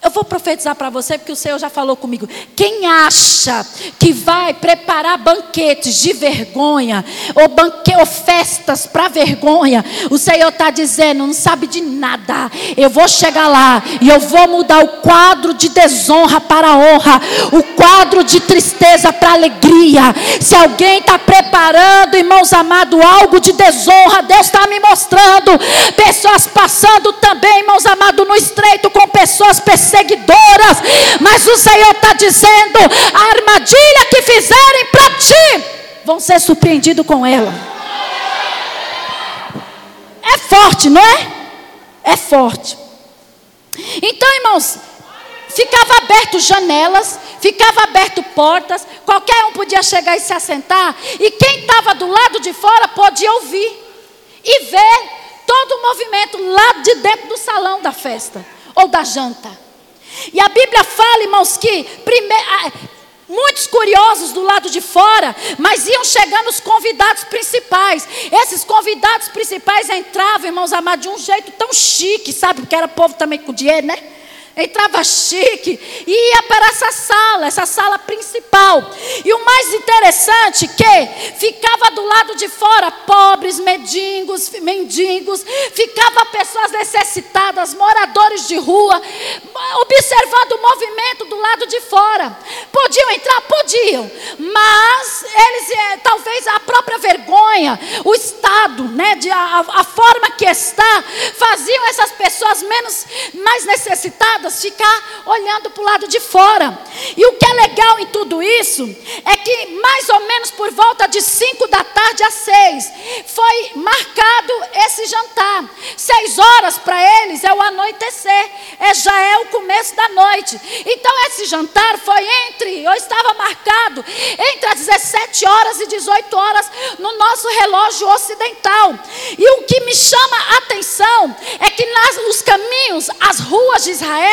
eu vou profetizar para você, porque o Senhor já falou comigo. Quem acha que vai preparar banquetes de vergonha, ou, banque, ou festas para vergonha, o Senhor está dizendo, não sabe de nada. Eu vou chegar lá e eu vou mudar o quadro de desonra para honra, o quadro de tristeza para alegria. Se alguém está preparando, irmãos amados, algo de desonra, Deus está me mostrando. Pessoas passando também, irmãos amados, no estreito com pessoas perseguidas seguidoras, mas o Senhor está dizendo: a armadilha que fizerem para ti, vão ser surpreendidos com ela. É forte, não é? É forte. Então, irmãos, ficava aberto janelas, ficava aberto portas, qualquer um podia chegar e se assentar, e quem estava do lado de fora podia ouvir e ver todo o movimento lá de dentro do salão da festa ou da janta. E a Bíblia fala, irmãos, que muitos curiosos do lado de fora, mas iam chegando os convidados principais. Esses convidados principais entravam, irmãos amados, de um jeito tão chique, sabe? Porque era povo também com dinheiro, né? Entrava chique, ia para essa sala, essa sala principal. E o mais interessante que ficava do lado de fora pobres, mendigos, mendigos, ficava pessoas necessitadas, moradores de rua, observando o movimento do lado de fora. Podiam entrar? Podiam, mas eles, é, talvez a própria vergonha, o estado, né, de a, a forma que está, faziam essas pessoas menos, mais necessitadas ficar olhando para o lado de fora. E o que é legal em tudo isso é que mais ou menos por volta de 5 da tarde às 6 foi marcado esse jantar. Seis horas para eles é o anoitecer, é, já é o começo da noite. Então esse jantar foi entre, ou estava marcado entre as 17 horas e 18 horas no nosso relógio ocidental. E o que me chama a atenção é que nas, os caminhos, as ruas de Israel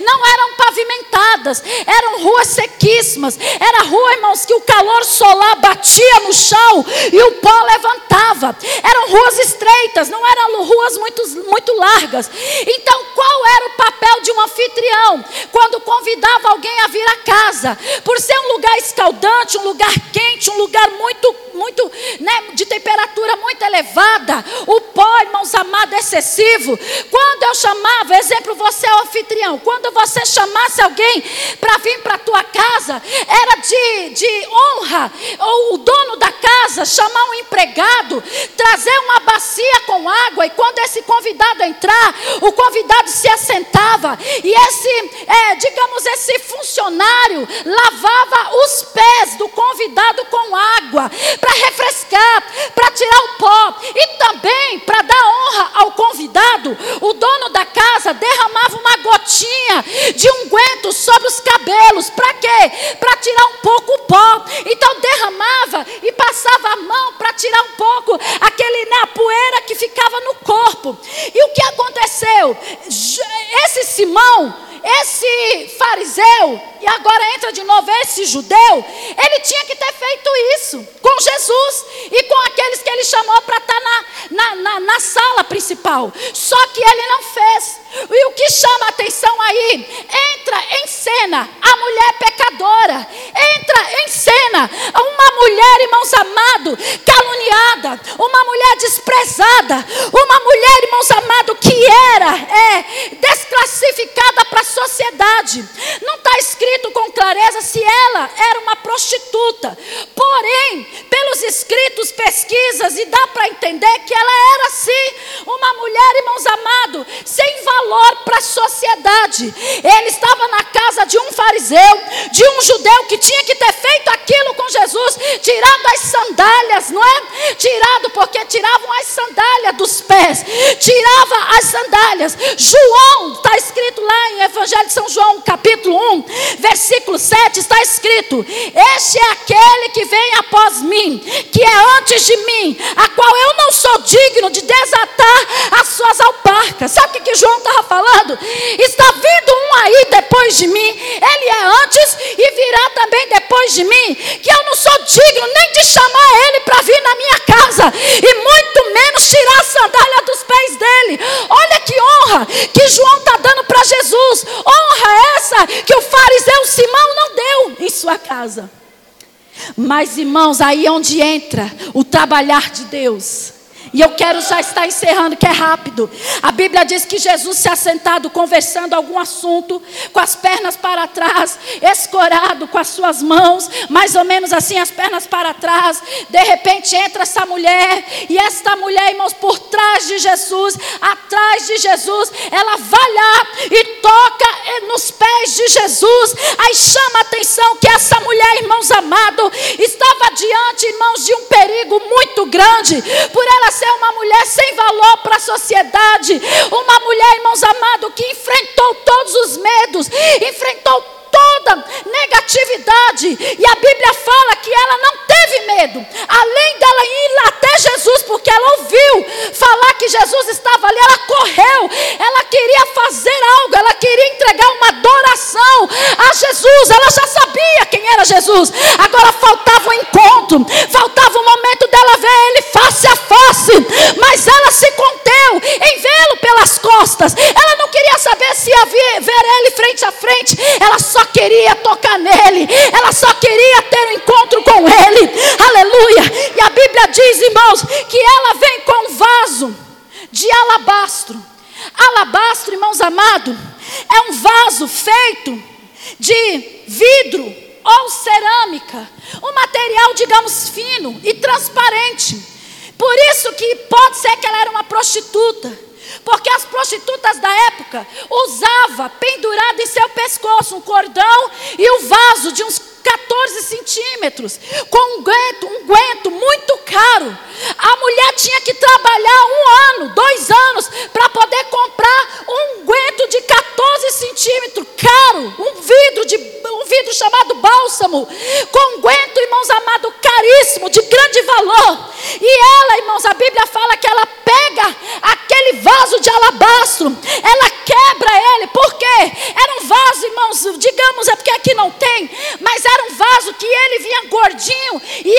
não eram pavimentadas, eram ruas sequíssimas. Era rua, irmãos, que o calor solar batia no chão e o pó levantava. Eram ruas estreitas, não eram ruas muito, muito largas. Então, qual era o papel de um anfitrião quando convidava alguém a vir à casa? Por ser um lugar escaldante, um lugar quente, um lugar muito, muito, né, de temperatura muito elevada, o pó, irmãos amados, excessivo. Quando eu chamava, exemplo, você é o anfitrião, quando você chamasse alguém para vir para a tua casa, era de, de honra, ou o dono da casa chamar um empregado, trazer uma bacia com água, e quando esse convidado entrar, o convidado se assentava, e esse, é, digamos, esse funcionário lavava os pés do convidado com água, para refrescar, para tirar o pó, e também para dar honra ao convidado, o dono da casa derramava uma gotinha de unguento sobre os cabelos, para quê? Para tirar um pouco o pó. Então derramava e passava a mão para tirar um pouco aquele né, a poeira que ficava no corpo. E o que aconteceu? Esse Simão esse fariseu, e agora entra de novo esse judeu, ele tinha que ter feito isso com Jesus e com aqueles que ele chamou para estar tá na, na, na, na sala principal. Só que ele não fez. E o que chama a atenção aí? Entra em cena a mulher pecadora, entra em cena uma mulher, irmãos amados, caluniada, uma mulher desprezada, uma mulher, irmãos amados, que era é, desclassificada para sociedade. Não está escrito com clareza se ela era uma prostituta. Porém, pelos escritos, pesquisas, e dá para entender que ela era sim uma mulher, irmãos amados, sem valor para a sociedade. Ele estava na casa de um fariseu, de um judeu que tinha que ter feito aquilo com Jesus, tirado as sandálias, não é? Tirado porque tiravam as sandálias dos pés, tirava as sandálias. João está escrito lá em Evangelho Evangelho de São João, capítulo 1, versículo 7, está escrito: Este é aquele que vem após mim, que é antes de mim, a qual eu não sou digno de desatar as suas alparcas. Sabe o que, que João estava falando? Está vindo um aí depois de mim, ele é antes e virá também depois de mim, que eu não sou digno nem de chamar ele para vir na minha casa, e muito menos tirar a sandália dos pés dele. Olha que honra que João está dando para Jesus. Honra essa que o fariseu Simão não deu em sua casa. Mas, irmãos, aí é onde entra o trabalhar de Deus. E eu quero já estar encerrando, que é rápido. A Bíblia diz que Jesus se assentado conversando algum assunto, com as pernas para trás, escorado com as suas mãos, mais ou menos assim, as pernas para trás. De repente entra essa mulher, e esta mulher, irmãos, por trás de Jesus, atrás de Jesus, ela vai lá e toca nos pés de Jesus. Aí chama a atenção que essa mulher, irmãos amados, estava diante, irmãos, de um perigo muito grande, por ela ser uma mulher sem valor para a sociedade, uma mulher, irmãos amados, que enfrentou todos os medos, enfrentou toda negatividade. E a Bíblia fala que ela não teve medo, além dela ir até Jesus, porque ela ouviu falar que Jesus estava ali, ela correu, ela queria fazer algo, ela queria entregar uma adoração a Jesus. Ela já sabia quem era Jesus, agora faltava um encontro, faltava o um momento dela ver ele face a face, mas ela se conteu em vê-lo pelas costas. Ela não queria saber se ia ver ele só queria tocar nele, ela só queria ter um encontro com ele. Aleluia! E a Bíblia diz, irmãos, que ela vem com um vaso de alabastro. Alabastro, irmãos amados, é um vaso feito de vidro ou cerâmica, um material, digamos, fino e transparente. Por isso que pode ser que ela era uma prostituta porque as prostitutas da época usavam pendurado em seu pescoço um cordão e o um vaso de uns 14 centímetros, com um guento, um guento muito caro. A mulher tinha que trabalhar um ano, dois anos, para poder comprar um guento de 14 centímetros, caro, um vidro, de, um vidro chamado bálsamo, com um guento, irmãos amados, caríssimo, de grande valor. E ela, irmãos, a Bíblia fala que ela pega aquele vaso de alabastro, ela quebra ele, por quê? Era um vaso, irmãos, digamos, é porque aqui não tem, mas era um vaso que ele vinha gordinho e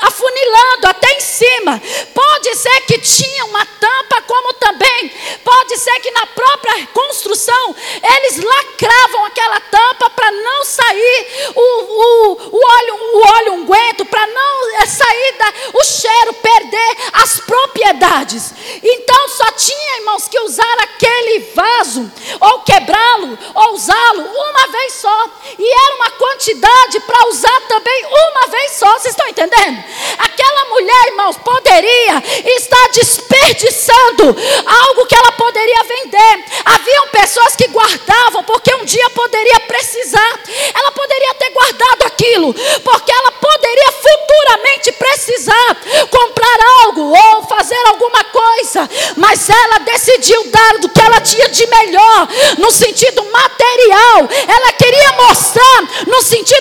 afunilando até em cima. Pode ser que tinha uma tampa, como também pode ser que na própria construção eles lacravam aquela tampa para não sair o, o, o óleo, o óleo unguento, para não eh, sair da, o cheiro, perder as propriedades. Então só tinha, irmãos, que usar aquele vaso, ou quebrá-lo, ou usá-lo uma vez só. E era uma quantidade para usar também uma vez só. Vocês estão entendendo? Aquela mulher, irmãos, poderia estar desperdiçando algo que ela poderia vender. Haviam pessoas que guardavam porque um dia poderia precisar. Ela poderia ter guardado aquilo, porque ela poderia futuramente precisar comprar algo ou fazer alguma coisa, mas ela decidiu dar do que ela tinha de melhor, no sentido material. Ela queria mostrar no sentido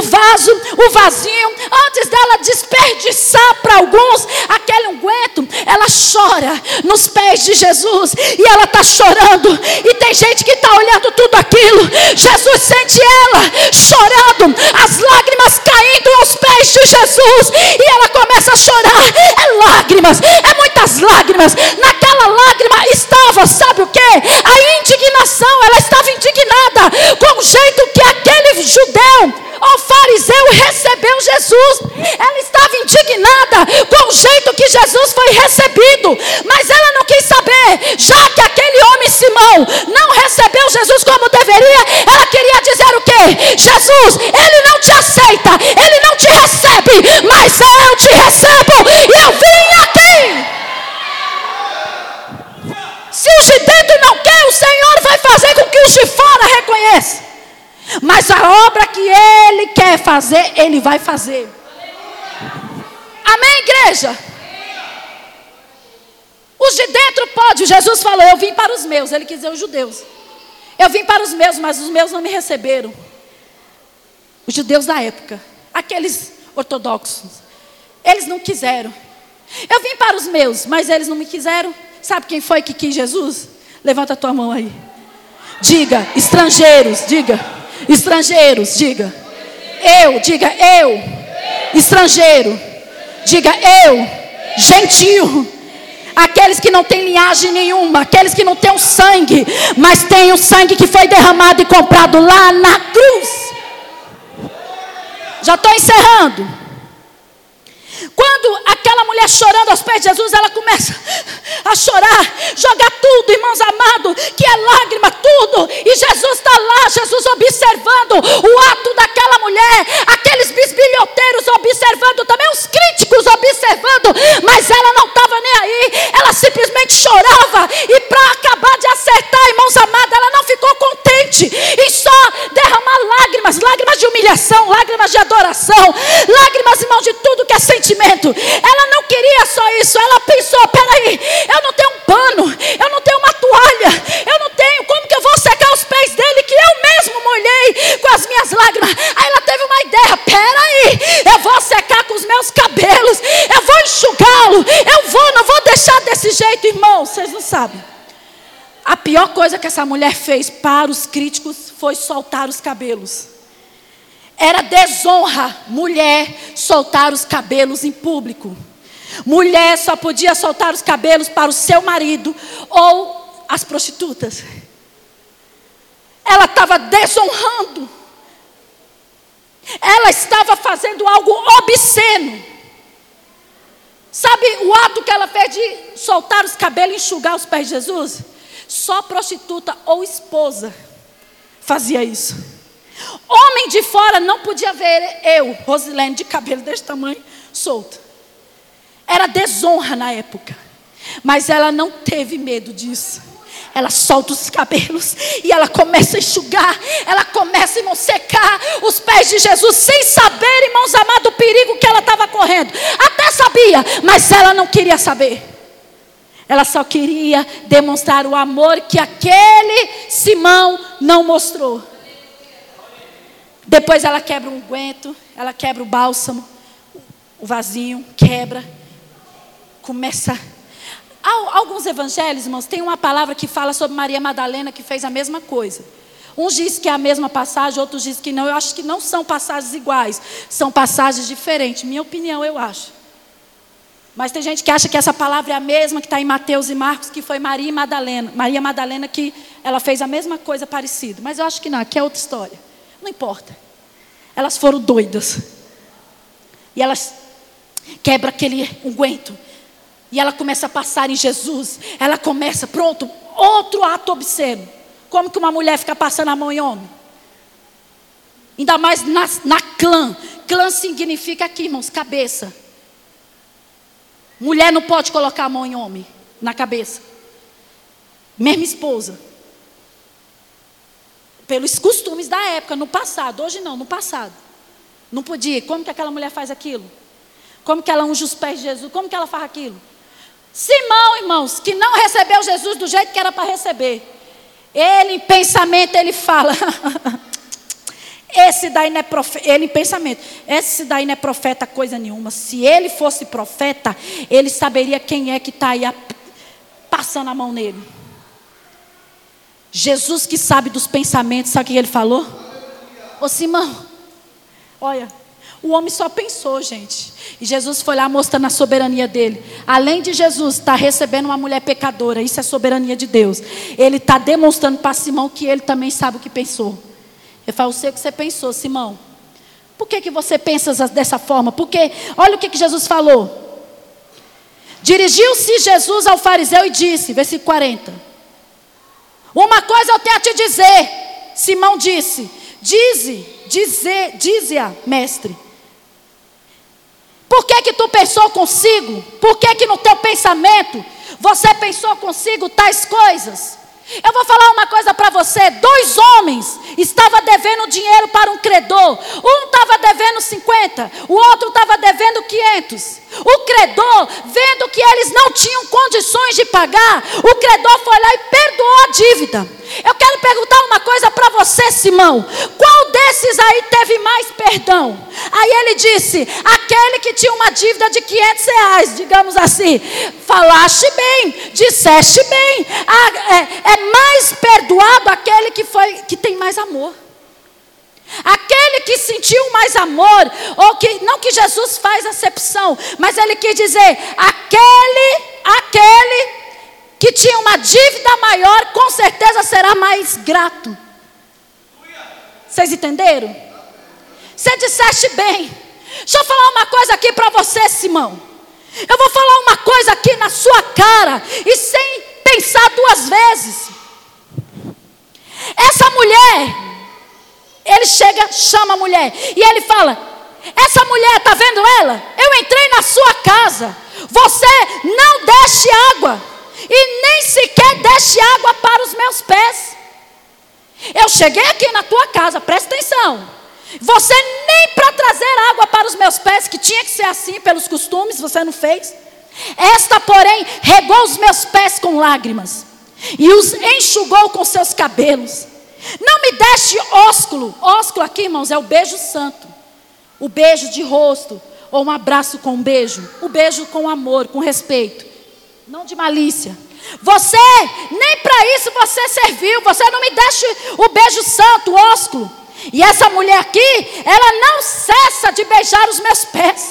o, vaso, o vasinho, antes dela desperdiçar para alguns aquele unguento, ela chora nos pés de Jesus e ela está chorando. E tem gente que está olhando tudo aquilo. Jesus sente ela chorando, as lágrimas caindo aos pés de Jesus com o jeito que Jesus foi recebido, mas ela não quis saber, já que aquele homem Simão não recebeu Jesus como deveria, ela queria dizer o quê? Jesus, ele não te aceita, ele não te recebe, mas eu te recebo e eu vim aqui. Se os de dentro não quer, o Senhor vai fazer com que os de fora reconheçam. Mas a obra que Ele quer fazer, Ele vai fazer. Igreja? Os de dentro pode. Jesus falou: Eu vim para os meus. Ele quis dizer os judeus. Eu vim para os meus, mas os meus não me receberam. Os judeus da época, aqueles ortodoxos, eles não quiseram. Eu vim para os meus, mas eles não me quiseram. Sabe quem foi que quis Jesus? Levanta a tua mão aí. Diga, estrangeiros, diga. Estrangeiros, diga. Eu, diga eu. Estrangeiro, diga eu. Gentil. Aqueles que não têm linhagem nenhuma, aqueles que não têm o sangue, mas têm o sangue que foi derramado e comprado lá na cruz. Já estou encerrando. Mulher chorando aos pés de Jesus, ela começa a chorar, jogar tudo, irmãos amados, que é lágrima, tudo. E Jesus está lá, Jesus observando o ato daquela mulher, aqueles bisbilhoteiros observando, também os críticos observando, mas ela não estava nem aí, ela simplesmente chorava. E para acabar de acertar, irmãos amados, ela não ficou contente em só derramar lágrimas, lágrimas de humilhação, lágrimas de adoração, lágrimas, irmãos, de tudo que é sentimento. Ela não queria só isso. Ela pensou: peraí, eu não tenho um pano, eu não tenho uma toalha, eu não tenho. Como que eu vou secar os pés dele que eu mesmo molhei com as minhas lágrimas? Aí ela teve uma ideia: peraí, eu vou secar com os meus cabelos, eu vou enxugá-lo, eu vou, não vou deixar desse jeito, irmão. Vocês não sabem. A pior coisa que essa mulher fez para os críticos foi soltar os cabelos. Era desonra mulher soltar os cabelos em público. Mulher só podia soltar os cabelos para o seu marido ou as prostitutas. Ela estava desonrando. Ela estava fazendo algo obsceno. Sabe o ato que ela fez de soltar os cabelos e enxugar os pés de Jesus? Só prostituta ou esposa fazia isso. Homem de fora não podia ver eu, Rosilene, de cabelo desse tamanho, solto. Era desonra na época. Mas ela não teve medo disso. Ela solta os cabelos e ela começa a enxugar, ela começa, irmão, secar os pés de Jesus, sem saber, irmãos amados, o perigo que ela estava correndo. Até sabia, mas ela não queria saber. Ela só queria demonstrar o amor que aquele Simão não mostrou. Depois ela quebra um guento, ela quebra o bálsamo, o vasinho, quebra, começa. Alguns evangelhos, irmãos, tem uma palavra que fala sobre Maria Madalena que fez a mesma coisa. Uns dizem que é a mesma passagem, outros dizem que não. Eu acho que não são passagens iguais, são passagens diferentes. Minha opinião, eu acho. Mas tem gente que acha que essa palavra é a mesma que está em Mateus e Marcos, que foi Maria Madalena. Maria Madalena que ela fez a mesma coisa parecida. Mas eu acho que não, aqui é outra história. Não importa. Elas foram doidas. E elas quebram aquele unguento. E ela começa a passar em Jesus. Ela começa, pronto, outro ato obsceno. Como que uma mulher fica passando a mão em homem? Ainda mais na, na clã. Clã significa aqui, irmãos, cabeça. Mulher não pode colocar a mão em homem, na cabeça. Mesma esposa pelos costumes da época, no passado. Hoje não, no passado. Não podia. Como que aquela mulher faz aquilo? Como que ela unge os pés de Jesus? Como que ela faz aquilo? Simão, irmãos, que não recebeu Jesus do jeito que era para receber. Ele em pensamento ele fala: Esse daí não é profeta, ele em pensamento, esse daí não é profeta coisa nenhuma. Se ele fosse profeta, ele saberia quem é que está aí passando a mão nele. Jesus que sabe dos pensamentos, sabe o que ele falou? Ô Simão, olha, o homem só pensou, gente. E Jesus foi lá mostrando a soberania dele. Além de Jesus estar tá recebendo uma mulher pecadora, isso é soberania de Deus. Ele está demonstrando para Simão que ele também sabe o que pensou. Ele fala, eu sei o que você pensou, Simão. Por que, que você pensa dessa forma? Porque, olha o que, que Jesus falou. Dirigiu-se Jesus ao fariseu e disse, versículo 40. Uma coisa eu tenho a te dizer. Simão disse: Dize, dize, dize-a, mestre. Por que que tu pensou consigo? Por que que no teu pensamento você pensou consigo tais coisas? Eu vou falar uma coisa para você: dois homens estavam devendo dinheiro para um credor. Um estava devendo 50, o outro estava devendo 500. O credor, vendo que eles não tinham condições de pagar, o credor foi lá e perdoou a dívida. Eu quero perguntar uma coisa para você, Simão. Qual desses aí teve mais perdão? Aí ele disse: aquele que tinha uma dívida de 500 reais, digamos assim. Falaste bem, disseste bem. Ah, é, é mais perdoado aquele que, foi, que tem mais amor. Aquele que sentiu mais amor, ou que não que Jesus faz acepção, mas ele quis dizer, aquele, aquele que tinha uma dívida maior, com certeza será mais grato. Vocês entenderam? Você disseste bem. Deixa eu falar uma coisa aqui para você, Simão. Eu vou falar uma coisa aqui na sua cara e sem pensar duas vezes. Essa mulher, ele chega, chama a mulher e ele fala: Essa mulher, está vendo ela? Eu entrei na sua casa. Você não deixe água e nem sequer deste água para os meus pés. Eu cheguei aqui na tua casa, presta atenção. Você nem para trazer água para os meus pés, que tinha que ser assim pelos costumes, você não fez. Esta, porém, regou os meus pés com lágrimas e os enxugou com seus cabelos. Não me deste ósculo. Ósculo aqui, irmãos, é o beijo santo. O beijo de rosto, ou um abraço com um beijo. O beijo com amor, com respeito não de malícia. Você, nem para isso você serviu. Você não me deixa o beijo santo, o ósculo. E essa mulher aqui, ela não cessa de beijar os meus pés.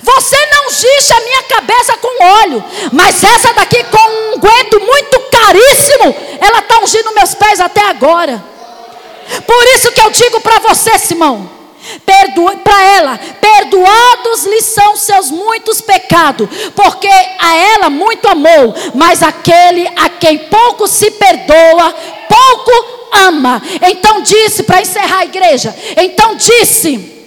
Você não ungixe a minha cabeça com óleo, mas essa daqui com um unguento muito caríssimo, ela está ungindo meus pés até agora. Por isso que eu digo para você, Simão, para ela, perdoados lhe são seus muitos pecados, porque a ela muito amou, mas aquele a quem pouco se perdoa, pouco ama. Então disse, para encerrar a igreja, então disse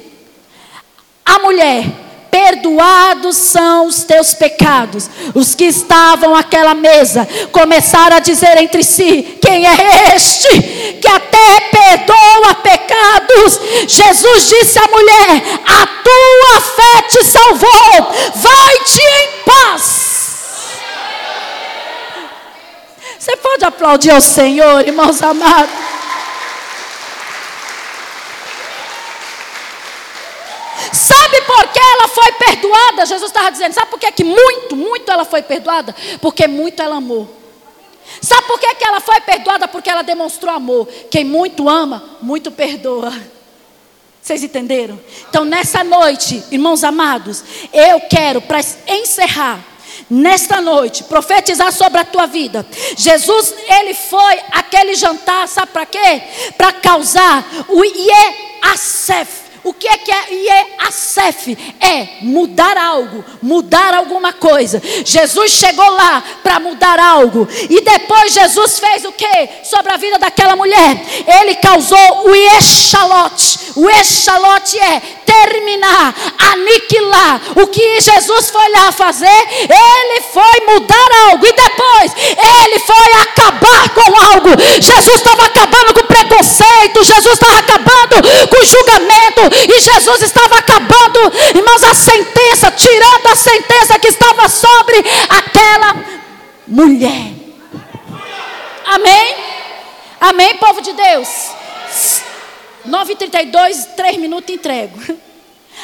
a mulher: perdoados são os teus pecados. Os que estavam àquela mesa começaram a dizer entre si: Quem é este que até perdoa pecados? Jesus disse à mulher: A tua fé te salvou, vai-te em paz. Você pode aplaudir ao Senhor, irmãos amados? Sabe por que ela foi perdoada? Jesus estava dizendo, sabe por que, que muito, muito ela foi perdoada? Porque muito ela amou. Sabe por que, que ela foi perdoada? Porque ela demonstrou amor. Quem muito ama, muito perdoa. Vocês entenderam? Então, nessa noite, irmãos amados, eu quero, para encerrar, nesta noite, profetizar sobre a tua vida. Jesus, ele foi aquele jantar, sabe para quê? Para causar o Iesef o que é que é Iesef? É mudar algo, mudar alguma coisa. Jesus chegou lá para mudar algo. E depois Jesus fez o que sobre a vida daquela mulher? Ele causou o Echalote. O Echalote é terminar, aniquilar. O que Jesus foi lá fazer? Ele foi mudar algo. E depois ele foi acabar com algo. Jesus estava acabando com preconceito. Jesus estava acabando com julgamento. E Jesus estava acabando, irmãos, a sentença, tirando a sentença que estava sobre aquela mulher. Amém? Amém, povo de Deus? 9h32, 3 minutos entrego.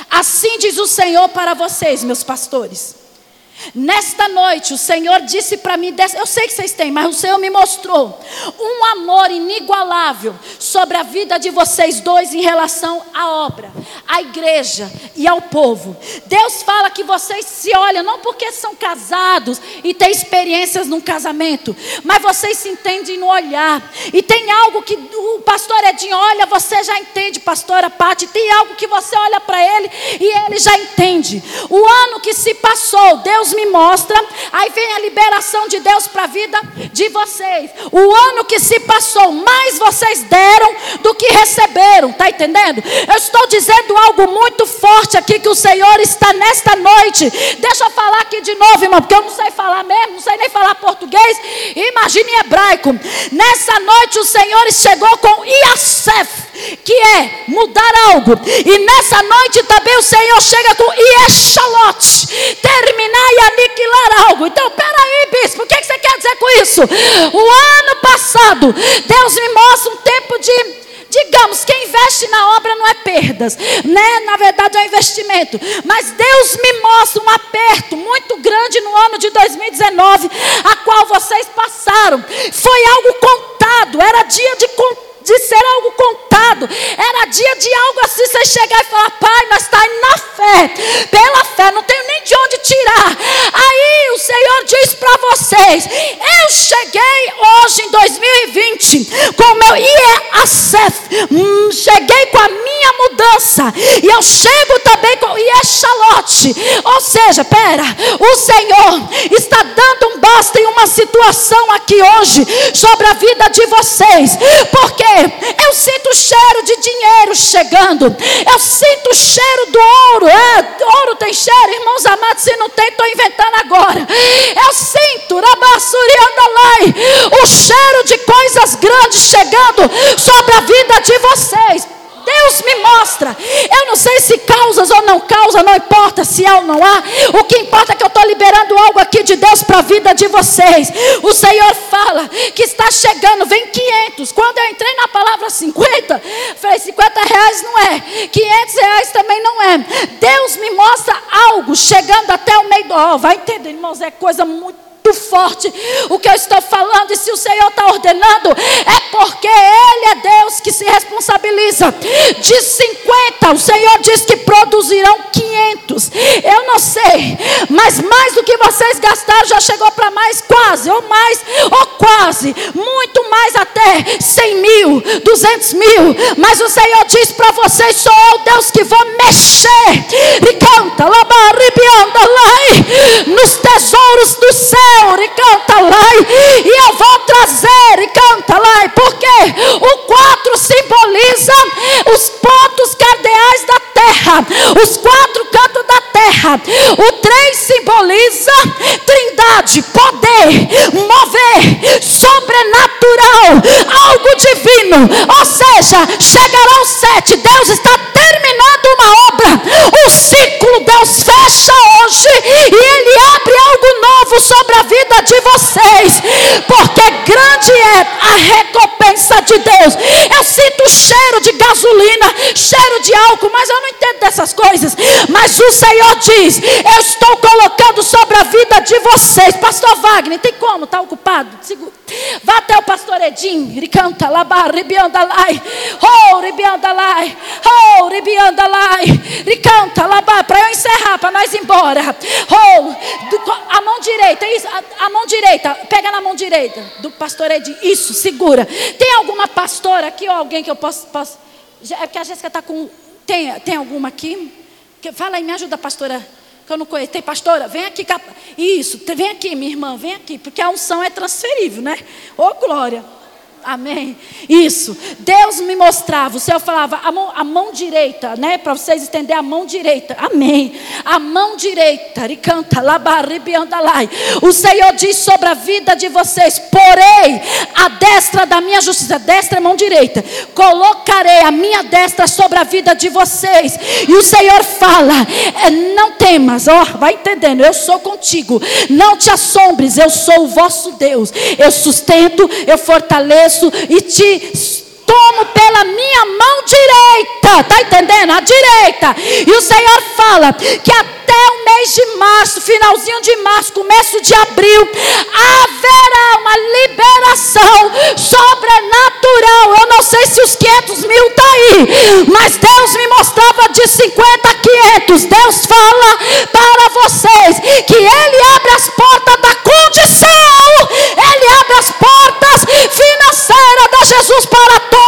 Assim diz o Senhor para vocês, meus pastores. Nesta noite, o Senhor disse para mim: eu sei que vocês têm, mas o Senhor me mostrou um amor inigualável sobre a vida de vocês dois em relação à obra, à igreja e ao povo. Deus fala que vocês se olham não porque são casados e têm experiências num casamento, mas vocês se entendem no olhar. E tem algo que o pastor Edinho olha, você já entende, pastora Pati. Tem algo que você olha para ele e ele já entende. O ano que se passou, Deus Deus me mostra, aí vem a liberação de Deus para a vida de vocês. O ano que se passou, mais vocês deram do que receberam, tá entendendo? Eu estou dizendo algo muito forte aqui que o Senhor está nesta noite. Deixa eu falar aqui de novo, irmão, porque eu não sei falar mesmo, não sei nem falar português. Imagine hebraico. Nessa noite o Senhor chegou com Iasef que é mudar algo. E nessa noite também o Senhor chega com Ieshalote, terminar aniquilar algo. Então, peraí, bispo, o que você quer dizer com isso? O ano passado, Deus me mostra um tempo de digamos, quem investe na obra não é perdas, né? Na verdade é investimento. Mas Deus me mostra um aperto muito grande no ano de 2019, a qual vocês passaram. Foi algo contado, era dia de contar de ser algo contado. Era dia de algo assim, você chegar e falar, pai, nós estamos tá na fé, pela fé, não tenho nem de onde tirar. Aí o Senhor diz para vocês: eu cheguei hoje em 2020 com o meu IEACEF, hum, cheguei com a minha mudança, e eu chego também com o IEXalote. Ou seja, pera, o Senhor está dando um basta em uma situação aqui hoje sobre a vida de vocês, porque eu sinto o cheiro de dinheiro chegando. Eu sinto o cheiro do ouro. É, ouro tem cheiro, irmãos amados. Se não tem, estou inventando agora. Eu sinto, Rabassuri Andalai, o cheiro de coisas grandes chegando sobre a vida de vocês. Deus me mostra. Eu não sei se causas ou não causa, não importa se há ou não há. O que importa é que eu estou liberando algo aqui de Deus para a vida de vocês. O Senhor fala que está chegando, vem 500. Quando eu entrei na palavra 50, falei: 50 reais não é, 500 reais também não é. Deus me mostra algo chegando até o meio do. Oh, vai entender, irmãos, é coisa muito muito forte o que eu estou falando, e se o Senhor está ordenando, é porque Ele é Deus que se responsabiliza. De 50, o Senhor diz que produzirão 500. Eu não sei, mas mais do que vocês gastaram já chegou para mais, quase, ou mais, ou quase, muito mais até 100 mil, 200 mil. Mas o Senhor diz para vocês: sou eu, Deus, que vou mexer. E canta, nos tesouros do céu, e canta lá, e eu vou trazer, e canta lá, porque o 4 simboliza os pontos cardeais da terra, os quatro cantos da terra, o 3 simboliza trindade, poder, mover, sobrenatural, algo divino, ou seja, chegará o 7, Deus está terminando uma obra, o ciclo Deus fecha hoje e Ele vida de vocês, porque grande é a recompensa de Deus. Eu sinto cheiro de gasolina, cheiro de álcool, mas eu não entendo dessas coisas. Mas o Senhor diz: Eu estou colocando sobre a vida de vocês, Pastor Wagner, tem como? Está ocupado? Segura. Vá até o pastor Edim, ele canta lá, ribiandalai, oh, ribiandalai, oh, ribiandalai, ele canta lá, para eu encerrar, para nós ir embora. Oh, a mão direita, isso, a, a, mão direita, pega na mão direita do pastor Edim, isso, segura. Tem alguma pastora aqui ou alguém que eu possa, possa é porque a Jéssica está com, tem, tem alguma aqui? Fala aí, me ajuda, pastora que eu não conheço. Tem pastora? Vem aqui. Isso, vem aqui, minha irmã, vem aqui. Porque a unção é transferível, né? Ô, glória. Amém. Isso. Deus me mostrava. O Senhor falava a mão, a mão direita, né? Para vocês estender a mão direita. Amém. A mão direita. Ricanta, labaribiandalai. O Senhor diz sobre a vida de vocês: porei a destra da minha justiça. Destra é mão direita. Colocarei a minha destra sobre a vida de vocês. E o Senhor fala: é, não temas. Ó, oh, vai entendendo. Eu sou contigo. Não te assombres. Eu sou o vosso Deus. Eu sustento, eu fortaleço e te tomo pela minha mão direita. Está entendendo? A direita. E o Senhor fala que até o mês de março, finalzinho de março, começo de abril, haverá uma liberação sobrenatural. Eu não sei se os 500 mil está aí, mas Deus me mostrava de 50 a 500. Deus fala para vocês que Ele abre as portas da condição, Ele abre as portas financeiras da Jesus para todos,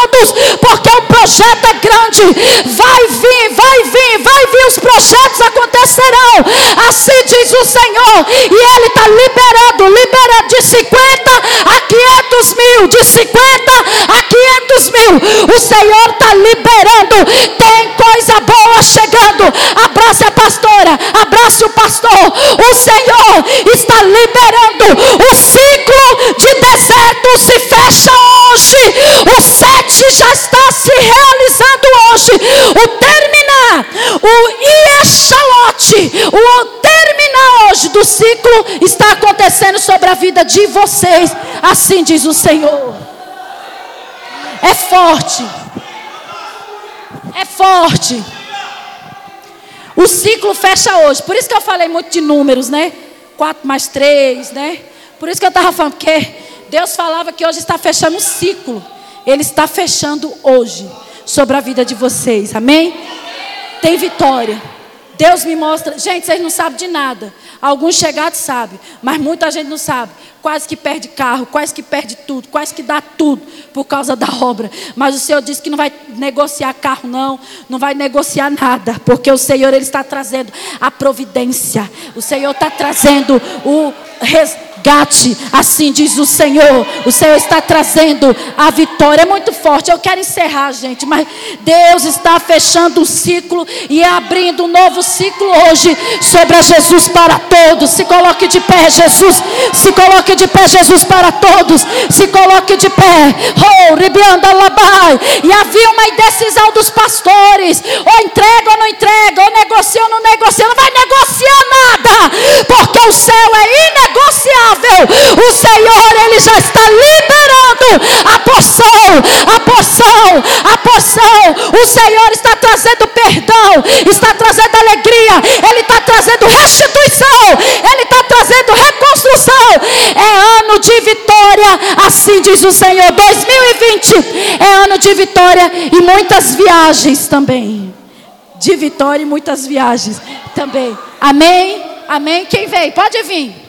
porque o projeto é grande. Vai vir, vai vir, vai vir, os projetos acontecerão. Assim diz o Senhor, e Ele está liberando, liberando de 50 a 500 mil, de 50 a 500 mil. O Senhor está liberando, tem coisa boa chegando. Abrace a pastora, abrace o pastor. O Senhor está liberando o ciclo de deserto se fecha hoje. Já está se realizando hoje. O terminar, o Iexalote, o terminar hoje do ciclo está acontecendo sobre a vida de vocês. Assim diz o Senhor. É forte. É forte. O ciclo fecha hoje. Por isso que eu falei muito de números, né? 4 mais 3, né? Por isso que eu estava falando, porque Deus falava que hoje está fechando o ciclo. Ele está fechando hoje sobre a vida de vocês. Amém? Tem vitória. Deus me mostra. Gente, vocês não sabem de nada. Alguns chegados sabem, mas muita gente não sabe. Quase que perde carro, quase que perde tudo, quase que dá tudo por causa da obra. Mas o Senhor disse que não vai negociar carro, não, não vai negociar nada, porque o Senhor ele está trazendo a providência. O Senhor está trazendo o resgate, assim diz o Senhor. O Senhor está trazendo a vitória. É muito forte. Eu quero encerrar, gente, mas Deus está fechando um ciclo e abrindo um novo ciclo hoje sobre a Jesus para todos. Se coloque de pé, Jesus. Se coloque de pé, Jesus para todos. Se coloque de pé. Oh, ribianda labai. E havia uma indecisão dos pastores. Ou entrega ou não entrega, ou negocia ou não negocia. Não vai negociar nada, porque o céu é inegociável o Senhor, Ele já está liberando a porção, a porção, a porção. O Senhor está trazendo perdão, está trazendo alegria, Ele está trazendo restituição, Ele está trazendo reconstrução. É ano de vitória, assim diz o Senhor. 2020 é ano de vitória e muitas viagens também. De vitória e muitas viagens também. Amém? Amém? Quem vem? Pode vir.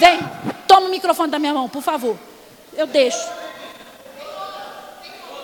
Vem, toma o microfone da minha mão, por favor. Eu deixo.